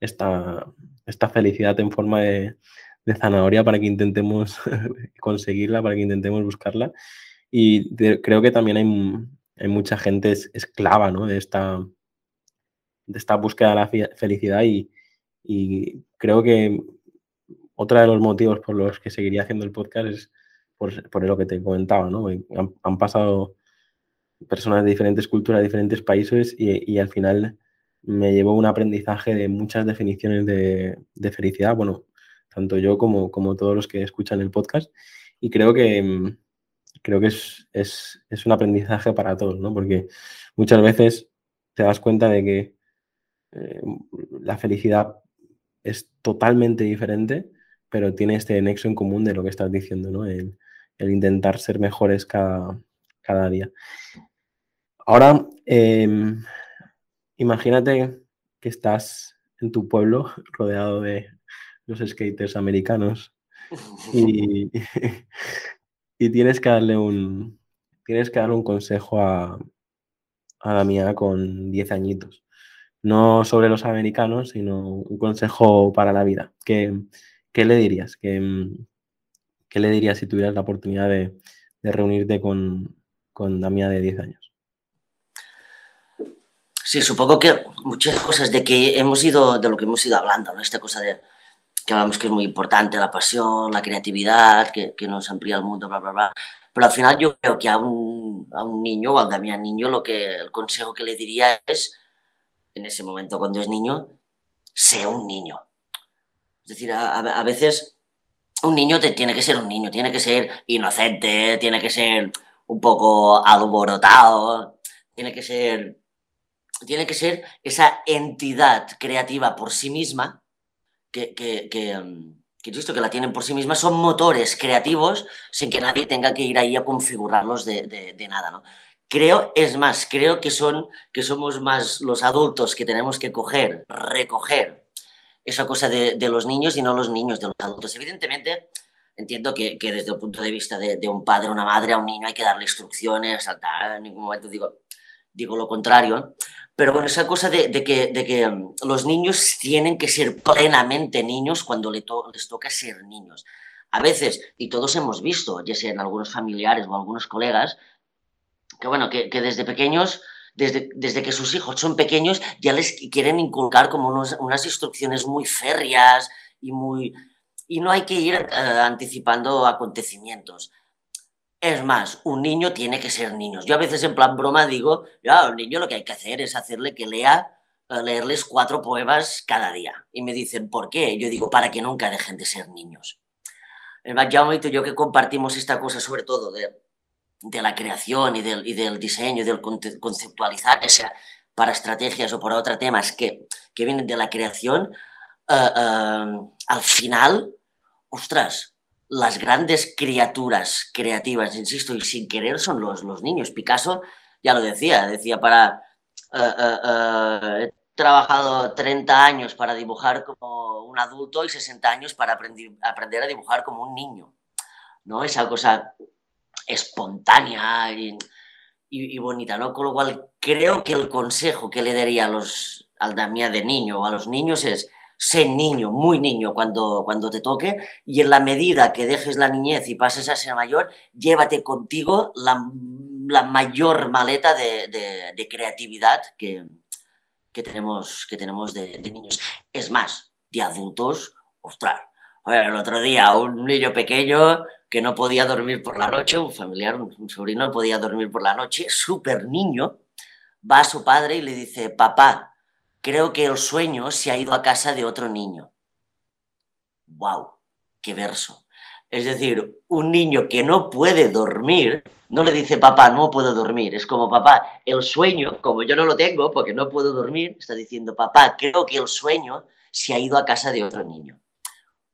esta, esta felicidad en forma de, de zanahoria para que intentemos conseguirla, para que intentemos buscarla. Y creo que también hay, hay mucha gente es, esclava ¿no? de, esta, de esta búsqueda de la felicidad y, y creo que otro de los motivos por los que seguiría haciendo el podcast es por, por lo que te comentaba, ¿no? Han, han, pasado personas de diferentes culturas, de diferentes países y, y, al final me llevó un aprendizaje de muchas definiciones de, de felicidad, bueno, tanto yo como, como, todos los que escuchan el podcast y creo que, creo que es, es, es un aprendizaje para todos, ¿no? Porque muchas veces te das cuenta de que eh, la felicidad es totalmente diferente, pero tiene este nexo en común de lo que estás diciendo, ¿no? El, el intentar ser mejores cada, cada día. Ahora, eh, imagínate que estás en tu pueblo rodeado de los skaters americanos y, y tienes que darle un tienes que darle un consejo a, a la mía con 10 añitos no sobre los americanos, sino un consejo para la vida. ¿Qué, qué le dirías? ¿Qué, ¿Qué, le dirías si tuvieras la oportunidad de, reunirte con, con la de 10 años? Sí, supongo que muchas cosas de que hemos ido, de lo que hemos ido hablando. Esta cosa de que hablamos que es muy importante, la pasión, la creatividad, que, que nos amplía el mundo, bla, bla, bla. Pero al final yo creo que a un, a un niño o al Damián niño lo que el consejo que le diría es en ese momento cuando es niño, sea un niño. Es decir, a, veces un niño te, tiene que ser un niño, tiene que ser inocente, tiene que ser un poco alborotado, tiene que ser, tiene que ser esa entidad creativa por sí misma, que, que, que, que visto que la tienen por sí misma, son motores creativos sin que nadie tenga que ir ahí a configurarlos de, de, de nada, ¿no? Creo, es más, creo que, son, que somos más los adultos que tenemos que coger, recoger esa cosa de, los niños y no los niños de los adultos. Evidentemente, entiendo que, que desde el punto de vista de, un padre una madre a un niño hay que darle instrucciones, saltar, en ningún momento digo, digo lo contrario, pero bueno, esa cosa de, que, de que um, los niños tienen que ser plenamente niños cuando le to les toca ser niños. A veces, y todos hemos visto, ya sea en algunos familiares o algunos colegas, que bueno, que, que desde pequeños, desde, desde, que sus hijos son pequeños, ya les quieren inculcar como unos, unas instrucciones muy férreas y muy... Y no hay que ir uh, anticipando acontecimientos. Es más, un niño tiene que ser niño. Yo a veces en plan broma digo, ya, un niño lo que hay que hacer es hacerle que lea, eh, leerles cuatro poemas cada día. Y me dicen, ¿por qué? Yo digo, para que nunca dejen de ser niños. El Jaume y yo que compartimos esta cosa sobre todo de, de la creación y del, y del diseño y del conceptualizar, o sea, para estrategias o para otros temas que, que vienen de la creación, uh, uh, al final, ostras, las grandes criaturas creativas, insisto, y sin querer son los, los niños. Picasso ya lo decía, decía para... Uh, trabajado 30 años para dibujar como un adulto y 60 años para aprender, aprender a dibujar como un niño. ¿no? Esa cosa espontánea y, bonita, ¿no? Con lo cual creo que el consejo que le daría a los, al Damián de niño o a los niños es sé niño, muy niño cuando, cuando te toque y en la medida que dejes la niñez y pases a ser mayor, llévate contigo la, la mayor maleta de, creatividad que, que, tenemos, que tenemos de, niños. Es más, de adultos, ostras. el otro día un niño pequeño que no podía dormir por la noche, un familiar, un sobrino no podía dormir por la noche, súper niño, va a su padre y le dice, papá, creo que el sueño se ha ido a casa de otro niño. ¡Wow! ¡Qué verso! Es decir, un niño que no puede dormir, no le dice, papá, no puedo dormir. Es como, papá, el sueño, como yo no lo tengo porque no puedo dormir, está diciendo, papá, creo que el sueño se ha ido a casa de otro niño.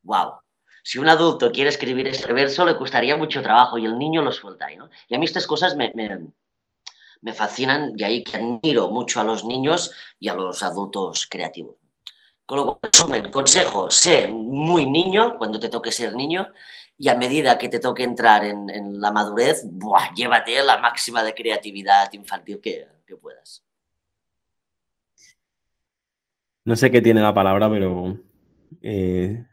¡Wow! Si un adulto quiere escribir este verso, le costaría mucho trabajo y el niño lo suelta ahí, ¿no? Y a mí estas cosas me, me, fascinan y ahí que admiro mucho a los niños y a los adultos creativos. Con lo cual, consejo, sé muy niño cuando te toque ser niño y a medida que te toque entrar en, la madurez, ¡buah! llévate la máxima de creatividad infantil que, que, puedas. No sé qué tiene la palabra, pero eh,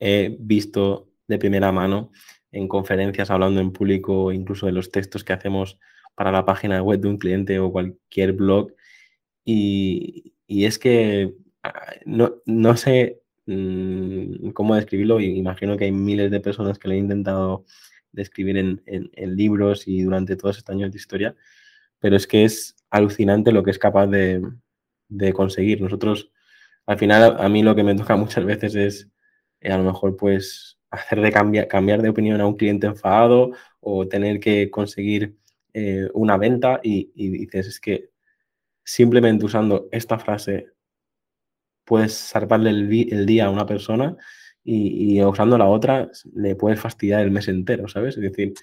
he visto de primera mano en conferencias, hablando en público, incluso de los textos que hacemos para la página web de un cliente o cualquier blog. Y, y es que ah, no, no sé mmm, cómo describirlo, imagino que hay miles de personas que lo han intentado describir en, en, en, libros y durante todos estos años de historia, pero es que es alucinante lo que es capaz de, de conseguir. Nosotros, al final, a mí lo que me toca muchas veces es eh, a lo mejor pues hacer de cambiar, cambiar de opinión a un cliente enfadado o tener que conseguir eh, una venta y, y, dices, es que simplemente usando esta frase puedes salvarle el, el día a una persona y, y, usando la otra le puedes fastidiar el mes entero, ¿sabes? Es decir,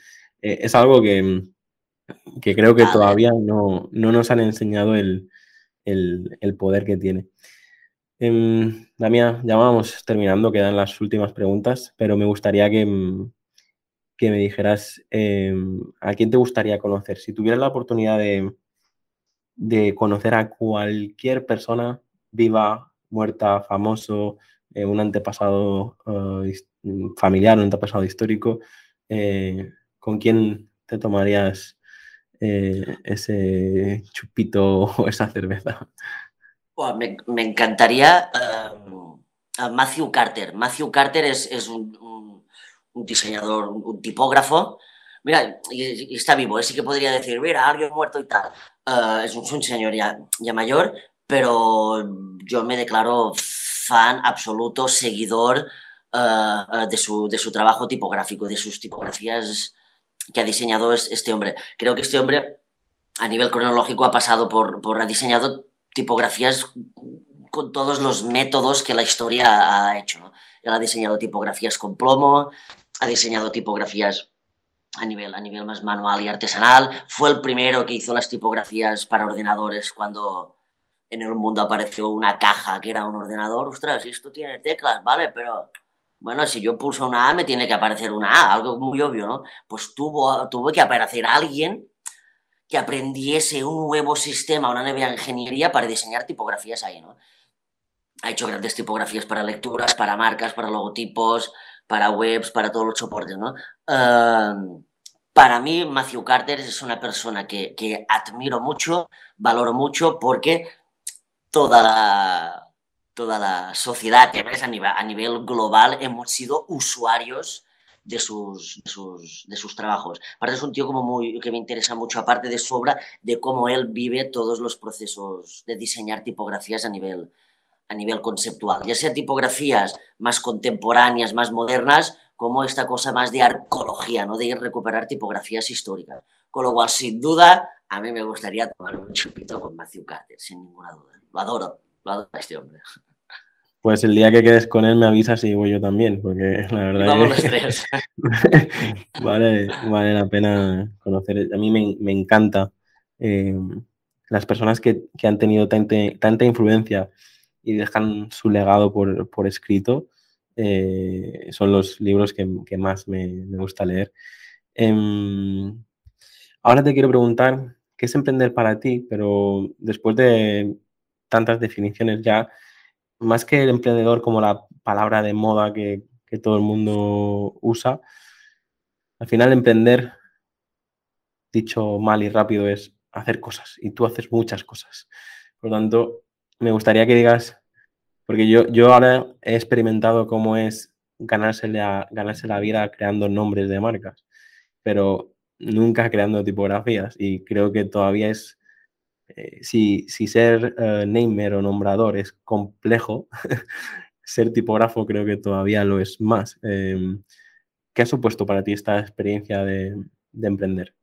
eh, es algo que, que creo que todavía no, no, nos han enseñado el, el, el poder que tiene. Eh, Damián, ya vamos terminando, quedan las últimas preguntas, pero me gustaría que, mm, que me dijeras eh, a quién te gustaría conocer. Si tuvieras la oportunidad de, de conocer a cualquier persona viva, muerta, famoso, eh, un antepasado uh, familiar, un antepasado histórico, eh, ¿con quién te tomarías eh, ese chupito o esa cerveza? Me, encantaría uh, Matthew Carter. Matthew Carter es, es un, diseñador, un, tipógrafo. Mira, y, está vivo, sí que podría decir, mira, alguien muerto y tal. Uh, es un, señor ya, ya mayor, pero yo me declaro fan absoluto, seguidor de, su, de su trabajo tipográfico, de sus tipografías que ha diseñado este hombre. Creo que este hombre, a nivel cronológico, ha pasado por, por ha diseñado tipografías con todos los métodos que la historia ha hecho. ¿no? Él ha diseñado tipografías con plomo, ha diseñado tipografías a nivel, a nivel más manual y artesanal. Fue el primero que hizo las tipografías para ordenadores cuando en el mundo apareció una caja que era un ordenador. Ostras, esto tiene teclas, ¿vale? Pero bueno, si yo pulso una A, me tiene que aparecer una A, algo muy obvio, ¿no? Pues tuvo, tuvo que aparecer alguien que aprendiese un nuevo sistema, una nueva ingeniería para diseñar tipografías ahí, ¿no? Ha hecho grandes tipografías para lecturas, para marcas, para logotipos, para webs, para todos los soportes, ¿no? Uh, para mí, Matthew Carter es una persona que, que, admiro mucho, valoro mucho, porque toda la, toda la sociedad, a a nivel global, hemos sido usuarios de sus, de sus, trabajos. Aparte es un tío como muy, que me interesa mucho, aparte de su obra, de cómo él vive todos los procesos de diseñar tipografías a nivel, a nivel conceptual, ya sea tipografías más contemporáneas, más modernas, como esta cosa más de arqueología, ¿no? de recuperar tipografías históricas. Con lo cual, sin duda, a mí me gustaría tomar un chupito con Matthew Carter, sin ninguna duda. Lo adoro, lo adoro a este hombre. Pues el día que quedes con él me avisas y voy yo también, porque la verdad es vale, vale la pena conocer. A mí me, encanta eh, las personas que, han tenido tanta, influencia y dejan su legado por, escrito. Eh, son los libros que, más me, gusta leer. Em, ahora te quiero preguntar, ¿qué es emprender para ti? Pero después de tantas definiciones ya, más que el emprendedor como la palabra de moda que, todo el mundo usa, al final emprender, dicho mal y rápido, es hacer cosas y tú haces muchas cosas. Por lo tanto, me gustaría que digas, porque yo, yo ahora he experimentado cómo es ganarse la, ganarse la vida creando nombres de marcas, pero nunca creando tipografías y creo que todavía es eh, si, ser uh, namer o nombrador es complejo, ser tipógrafo creo que todavía lo es más. Em, ¿Qué ha supuesto para ti esta experiencia de, emprender?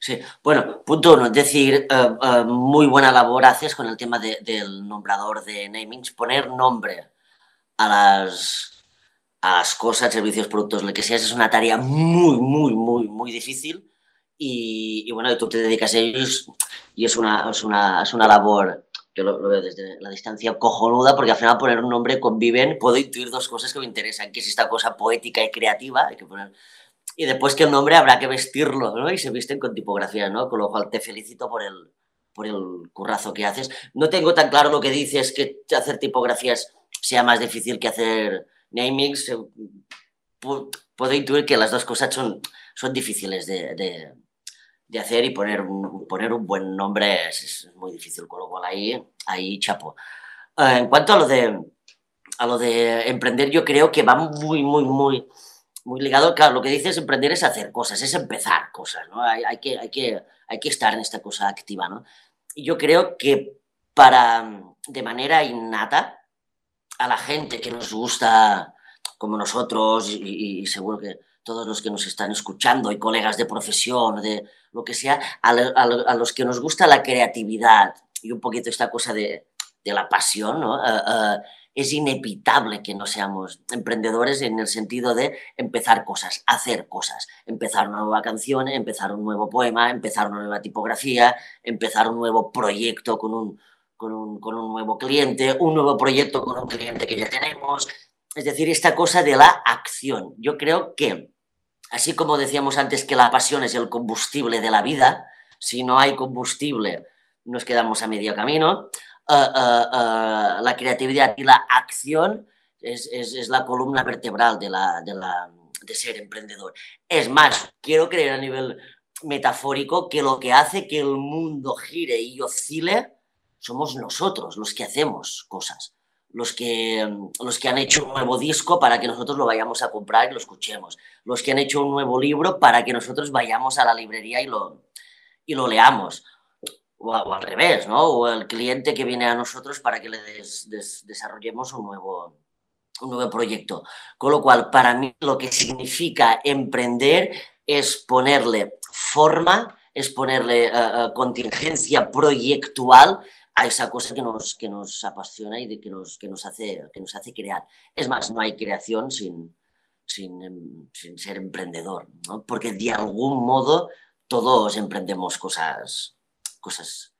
Sí, bueno, punto uno, es decir, eh, muy buena labor haces con el tema del nombrador de namings, poner nombre a las, a las cosas, servicios, productos, lo que sea, es una tarea muy, muy, muy, muy difícil y, bueno, tú te dedicas a ellos y es una, es una, es una labor, yo lo, veo desde la distancia cojonuda, porque al final poner un nombre conviven, puedo intuir dos cosas que me interesan, que es esta cosa poética y creativa, hay que poner, y después que el nombre habrá que vestirlo, ¿no? Y se visten con tipografía, ¿no? Con lo cual te felicito por el, por el currazo que haces. No tengo tan claro lo que dices, que hacer tipografías sea más difícil que hacer namings. Puedo intuir que las dos cosas son, son difíciles de, de hacer y poner un, poner un buen nombre es, muy difícil, con lo cual ahí, ahí chapo. Eh, en cuanto a lo, de, a lo de emprender, yo creo que va muy, muy, muy, muy ligado, claro, lo que dices emprender es hacer cosas, es empezar cosas, ¿no? Hay, hay, que, hay, que, hay que estar en esta cosa activa, ¿no? Y yo creo que para, de manera innata, a la gente que nos gusta, como nosotros, y seguro que todos los que nos están escuchando y colegas de profesión, de lo que sea, a, los que nos gusta la creatividad y un poquito esta cosa de, la pasión, ¿no? Eh, eh, es inevitable que no seamos emprendedores en el sentido de empezar cosas, hacer cosas, empezar una nueva canción, empezar un nuevo poema, empezar una nueva tipografía, empezar un nuevo proyecto con un, con un, con un nuevo cliente, un nuevo proyecto con un cliente que ya tenemos. Es decir, esta cosa de la acción. Yo creo que Así como decíamos antes que la pasión es el combustible de la vida, si no hay combustible nos quedamos a medio camino, eh, eh, eh, la creatividad y la acción es, la columna vertebral de, la, de, ser emprendedor. Es más, quiero creer a nivel metafórico que lo que hace que el mundo gire y oscile somos nosotros los que hacemos cosas los que, los que han hecho un nuevo disco para que nosotros lo vayamos a comprar y lo escuchemos, los que han hecho un nuevo libro para que nosotros vayamos a la librería y lo, y lo leamos, o, al revés, ¿no? O el cliente que viene a nosotros para que le desarrollemos un nuevo, un nuevo proyecto. Con lo cual, para mí lo que significa emprender es ponerle forma, es ponerle eh, eh, contingencia proyectual a esa cosa que nos, que nos apasiona y que, nos, que, nos hace, que nos hace crear. Es más, no hay creación sin, sin, em, sin ser emprendedor, ¿no? porque de algún modo todos emprendemos cosas, cosas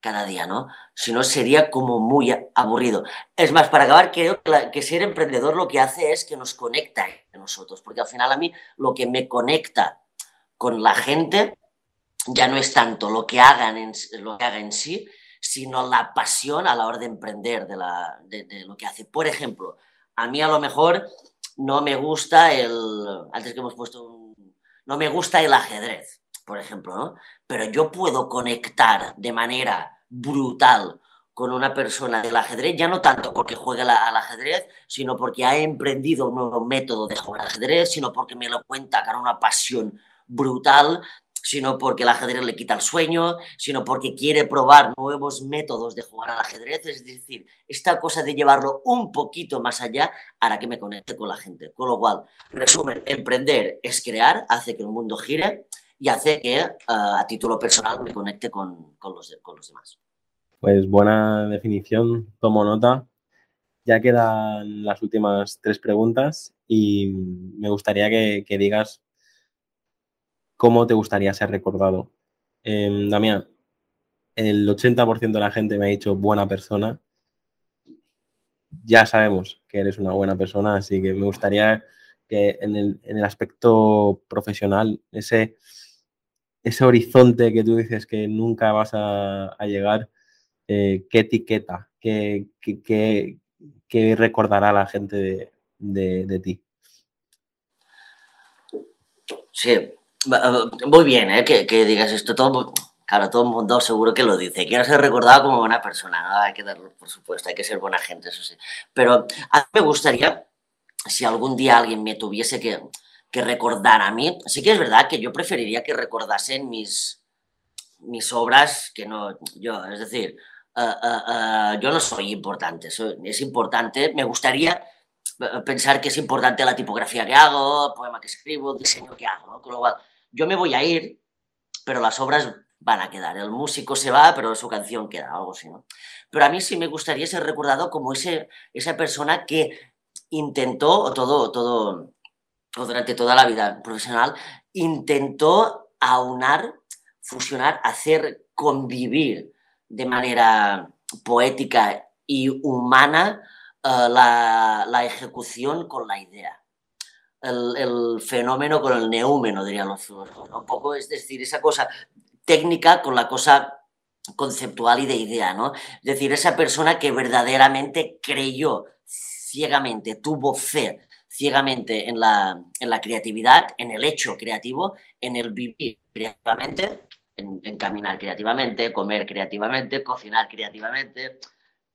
cada día, ¿no? Si no, sería como muy aburrido. Es más, para acabar, creo que, que ser emprendedor lo que hace es que nos conecta a nosotros, porque al final a mí lo que me conecta con la gente ya no es tanto lo que hagan en, lo que haga en sí, sino la pasión a la hora de emprender de, lo que hace. Por ejemplo, a mí a lo mejor no me gusta el, antes que hemos puesto no me gusta el ajedrez, por ejemplo, ¿no? Pero yo puedo conectar de manera brutal con una persona del ajedrez, ya no tanto porque juegue al ajedrez, sino porque ha emprendido un nuevo método de jugar al ajedrez, sino porque me lo cuenta con una pasión brutal, sino porque el ajedrez le quita el sueño, sino porque quiere probar nuevos métodos de jugar al ajedrez. Es decir, esta cosa de llevarlo un poquito más allá hará que me conecte con la gente. Con lo cual, resumen, emprender es crear, hace que el mundo gire y hace que eh, a título personal me conecte con, los, con los demás. Pues buena definición, tomo nota. Ya quedan las últimas tres preguntas y me gustaría que, digas cómo te gustaría ser recordado. Eh, Damián, el 80% de la gente me ha dicho buena persona. Ya sabemos que eres una buena persona, así que me gustaría que en el, aspecto profesional, ese, ese horizonte que tú dices que nunca vas a llegar, eh, qué etiqueta, qué, qué, recordará la gente de, ti. Sí, muy bien ¿eh? que, digas esto. Todo, claro, todo el mundo seguro que lo dice. Quiero ser recordado como buena persona, ¿no? Hay que darlo, por supuesto, hay que ser buena gente, eso sí. Pero a mí me gustaría, si algún día alguien me tuviese que, que recordar a mí, sí que es verdad que yo preferiría que recordasen mis, mis obras que no yo. Es decir, Ah, ah, ah, yo no soy importante, es importante, me gustaría pensar que es importante la tipografía que hago, el poema que escribo, el diseño que hago, con lo cual yo me voy a ir, pero las obras van a quedar, el músico se va, pero su canción queda, algo así, ¿no? Pero a mí sí me gustaría ser recordado como ese, esa persona que intentó, todo, todo, durante toda la vida profesional, intentó aunar, fusionar, hacer convivir de manera poética y humana eh, la, ejecución con la idea. El, fenómeno con el neúmeno, dirían los filósofos. Un poco, es decir, esa cosa técnica con la cosa conceptual y de idea, ¿no? Es decir, esa persona que verdaderamente creyó ciegamente, tuvo fe ciegamente en la, en la creatividad, en el hecho creativo, en el vivir creativamente en, caminar creativamente, comer creativamente, cocinar creativamente,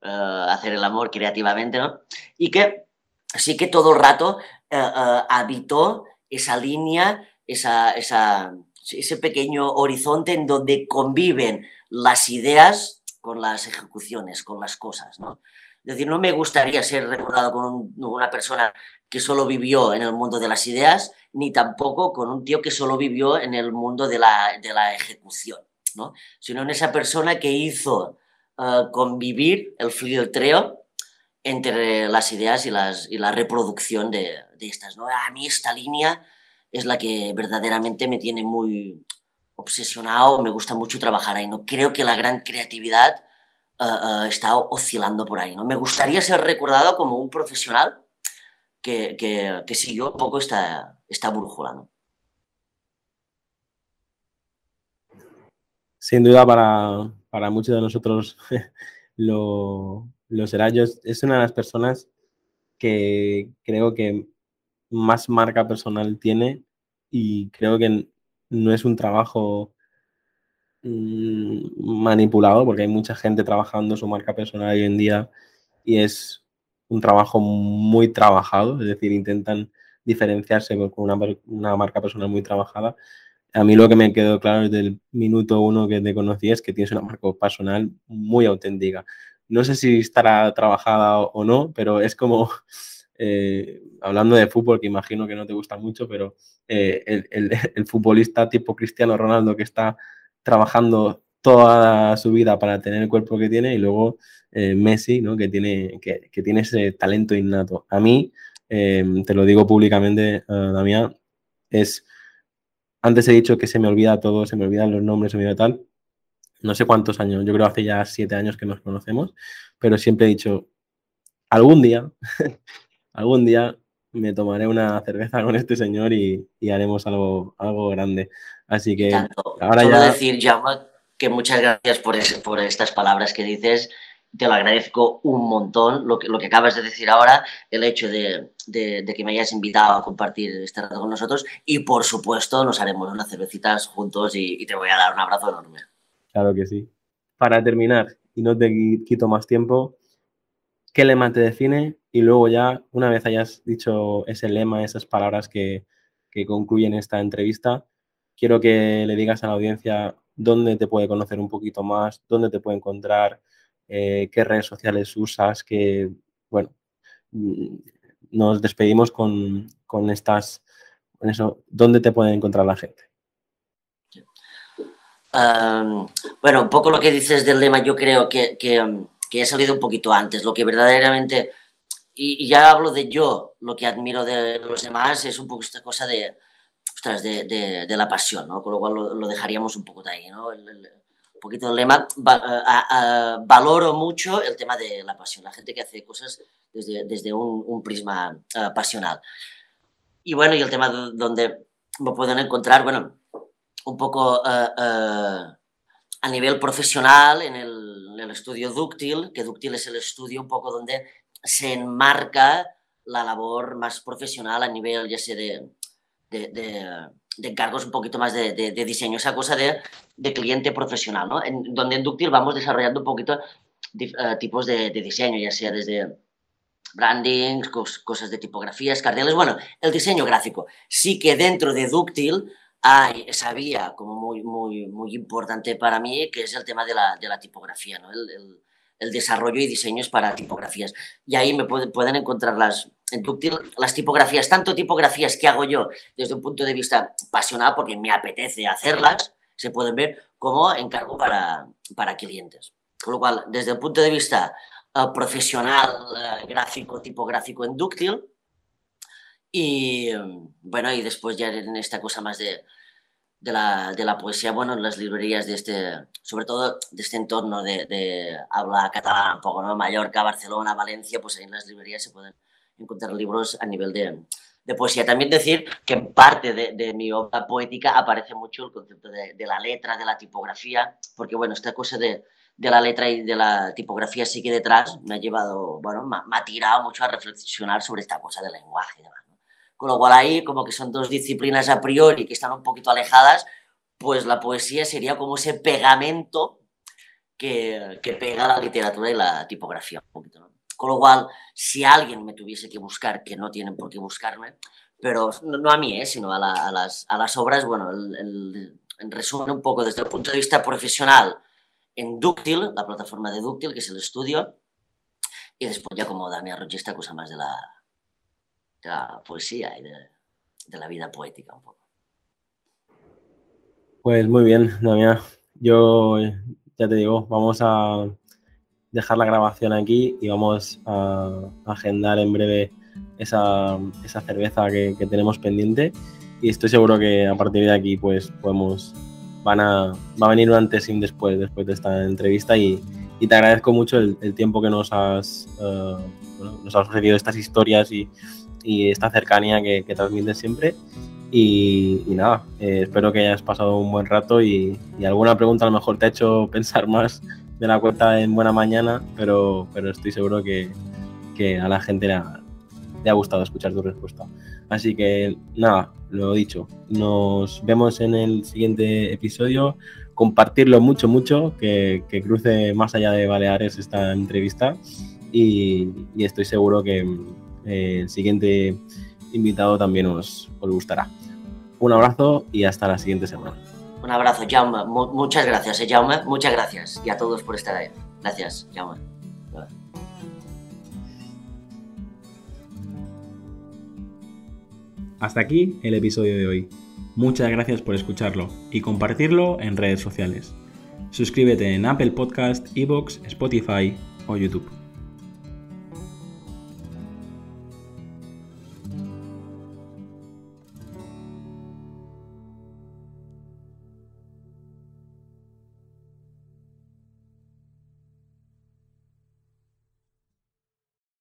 eh, hacer el amor creativamente, ¿no? Y que sí que todo el rato eh, eh, habitó esa línea, esa, ese pequeño horizonte en donde conviven las ideas con las ejecuciones, con las cosas, ¿no? Es decir, no me gustaría ser recordado con una persona que solo vivió en el mundo de las ideas, ni tampoco con un tío que solo vivió en el mundo de la, de la ejecución, ¿no? sino en esa persona que hizo eh, convivir el filtreo entre las ideas y, la reproducción de, estas. ¿no? A mí esta línea es la que verdaderamente me tiene muy obsesionado, me gusta mucho trabajar ahí. ¿no? Creo que la gran creatividad uh, está oscilando por ahí. ¿no? Me gustaría ser recordado como un profesional que, que, siguió un poco esta, esta brújula. Sin duda para, para muchos de nosotros lo, lo será. Yo es una de las personas que creo que más marca personal tiene y creo que no es un trabajo mm, manipulado porque hay mucha gente trabajando su marca personal hoy en día y es un trabajo muy trabajado, es decir, intentan diferenciarse con una, marca personal muy trabajada. A mí lo que me quedó claro desde el minuto uno que te conocí es que tienes una marca personal muy auténtica. No sé si estará trabajada o no, pero es como, eh, hablando de fútbol, que imagino que no te gusta mucho, pero eh, el, el, futbolista tipo Cristiano Ronaldo que está trabajando toda su vida para tener el cuerpo que tiene y luego eh, Messi, ¿no? que, tiene, que, que, tiene ese talento innato. A mí, eh, te lo digo públicamente, Damián, es, antes he dicho que se me olvida todo, se me olvidan los nombres, se me olvida tal, no sé cuántos años, yo creo hace ya siete años que nos conocemos, pero siempre he dicho, algún día, algún día me tomaré una cerveza con este señor y, y haremos algo, algo grande. Así que ahora ya... decir, Jaume, que muchas gracias por, por estas palabras que dices te lo agradezco un montón lo que, lo que acabas de decir ahora, el hecho de, de, que me hayas invitado a compartir este rato con nosotros y por supuesto nos haremos unas cervecitas juntos y, te voy a dar un abrazo enorme. Claro que sí. Para terminar, y no te quito más tiempo. ¿Qué lema te define? Y luego ya, una vez hayas dicho ese lema, esas palabras que, que concluyen esta entrevista, quiero que le digas a la audiencia dónde te puede conocer un poquito más, dónde te puede encontrar, eh, qué redes sociales usas, que, bueno, mm, nos despedimos con, con estas, con eso, ¿dónde te puede encontrar la gente? Bueno, un poco lo que dices del lema, yo creo que, que, ha salido un poquito antes. Lo que verdaderamente, y, ya hablo de yo, lo que admiro de los demás es un poco esta cosa de, ostras, de, de, la pasión, ¿no? Con lo cual lo, dejaríamos un poco de ahí, ¿no? un poquito el lema, valoro mucho el tema de la pasión, la gente que hace cosas desde, desde un, un prisma uh, pasional. Y bueno, y el tema donde me pueden encontrar, bueno, un poco uh, uh, a nivel profesional en el, estudio Dúctil, que Dúctil es el estudio un poco donde se enmarca la labor más profesional a nivel ya sea de, de, de encargos un poquito más de, de, diseño, esa cosa de, cliente profesional, ¿no? En, donde en Ductil vamos desarrollando un poquito uh, tipos de, diseño, ya sea desde branding, cos, cosas de tipografías, carteles, bueno, el diseño gráfico. Sí que dentro de Ductil hay esa vía como muy, muy, muy importante para mí, que es el tema de la, de la tipografía, ¿no? El, el, desarrollo y diseños para tipografías. Y ahí me pueden, pueden encontrar las, en Ductil las tipografías, tanto tipografías que hago yo desde un punto de vista pasional, porque me apetece hacerlas, se pueden ver como encargo para, para clientes. Con lo cual, desde el punto de vista uh, profesional, uh, gráfico, tipográfico en Ductil, y bueno, y después ya en esta cosa más de, de la, de la, poesía, bueno, en las librerías de este, sobre todo de este entorno de, habla catalana, un poco, ¿no? Mallorca, Barcelona, Valencia, pues ahí en las librerías se pueden encontrar libros a nivel de, de poesía. También decir que en parte de, mi obra poética aparece mucho el concepto de, la letra, de la tipografía, porque bueno, esta cosa de, de la letra y de la tipografía sí que detrás me ha llevado, bueno, me ha tirado mucho a reflexionar sobre esta cosa del lenguaje y demás. Con lo cual ahí, como que son dos disciplinas a priori que están un poquito alejadas, pues la poesía sería como ese pegamento que, que pega la literatura y la tipografía. Un poquito. Con lo cual, si alguien me tuviese que buscar, que no tienen por qué buscarme, pero no a mí, ¿eh? sino a, la, a, las, a, las, obras, bueno, el, en resumen un poco desde el punto de vista profesional, en Dúctil, la plataforma de Dúctil, que es el estudio, y después ya como Damián Roche esta cosa más de la, poesía y de, la vida poética un poco. Pues muy bien, Damián. Yo ya te digo, vamos a dejar la grabación aquí y vamos a agendar en breve esa, esa cerveza que, tenemos pendiente y estoy seguro que a partir de aquí pues podemos van a va a venir un antes y después después de esta entrevista y, y te agradezco mucho el, tiempo que nos has uh, nos has ofrecido estas historias y, esta cercanía que, que transmites siempre. Y, y nada, eh, espero que hayas pasado un buen rato y, alguna pregunta a lo mejor te ha hecho pensar más de la cuenta en buena mañana, pero, pero estoy seguro que, que a la gente le ha, le ha, gustado escuchar tu respuesta. Así que nada, lo dicho, nos vemos en el siguiente episodio. Compartirlo mucho, mucho, que, que cruce más allá de Baleares esta entrevista y, y estoy seguro que eh, el siguiente invitado también os, os, gustará. Un abrazo y hasta la siguiente semana. Un abrazo, Jaume. M muchas gracias, eh, Jaume. Muchas gracias. Y a todos por estar ahí. Gracias, Jaume. Hasta aquí el episodio de hoy. Muchas gracias por escucharlo y compartirlo en redes sociales. Suscríbete en Apple Podcast, Evox, Spotify o YouTube.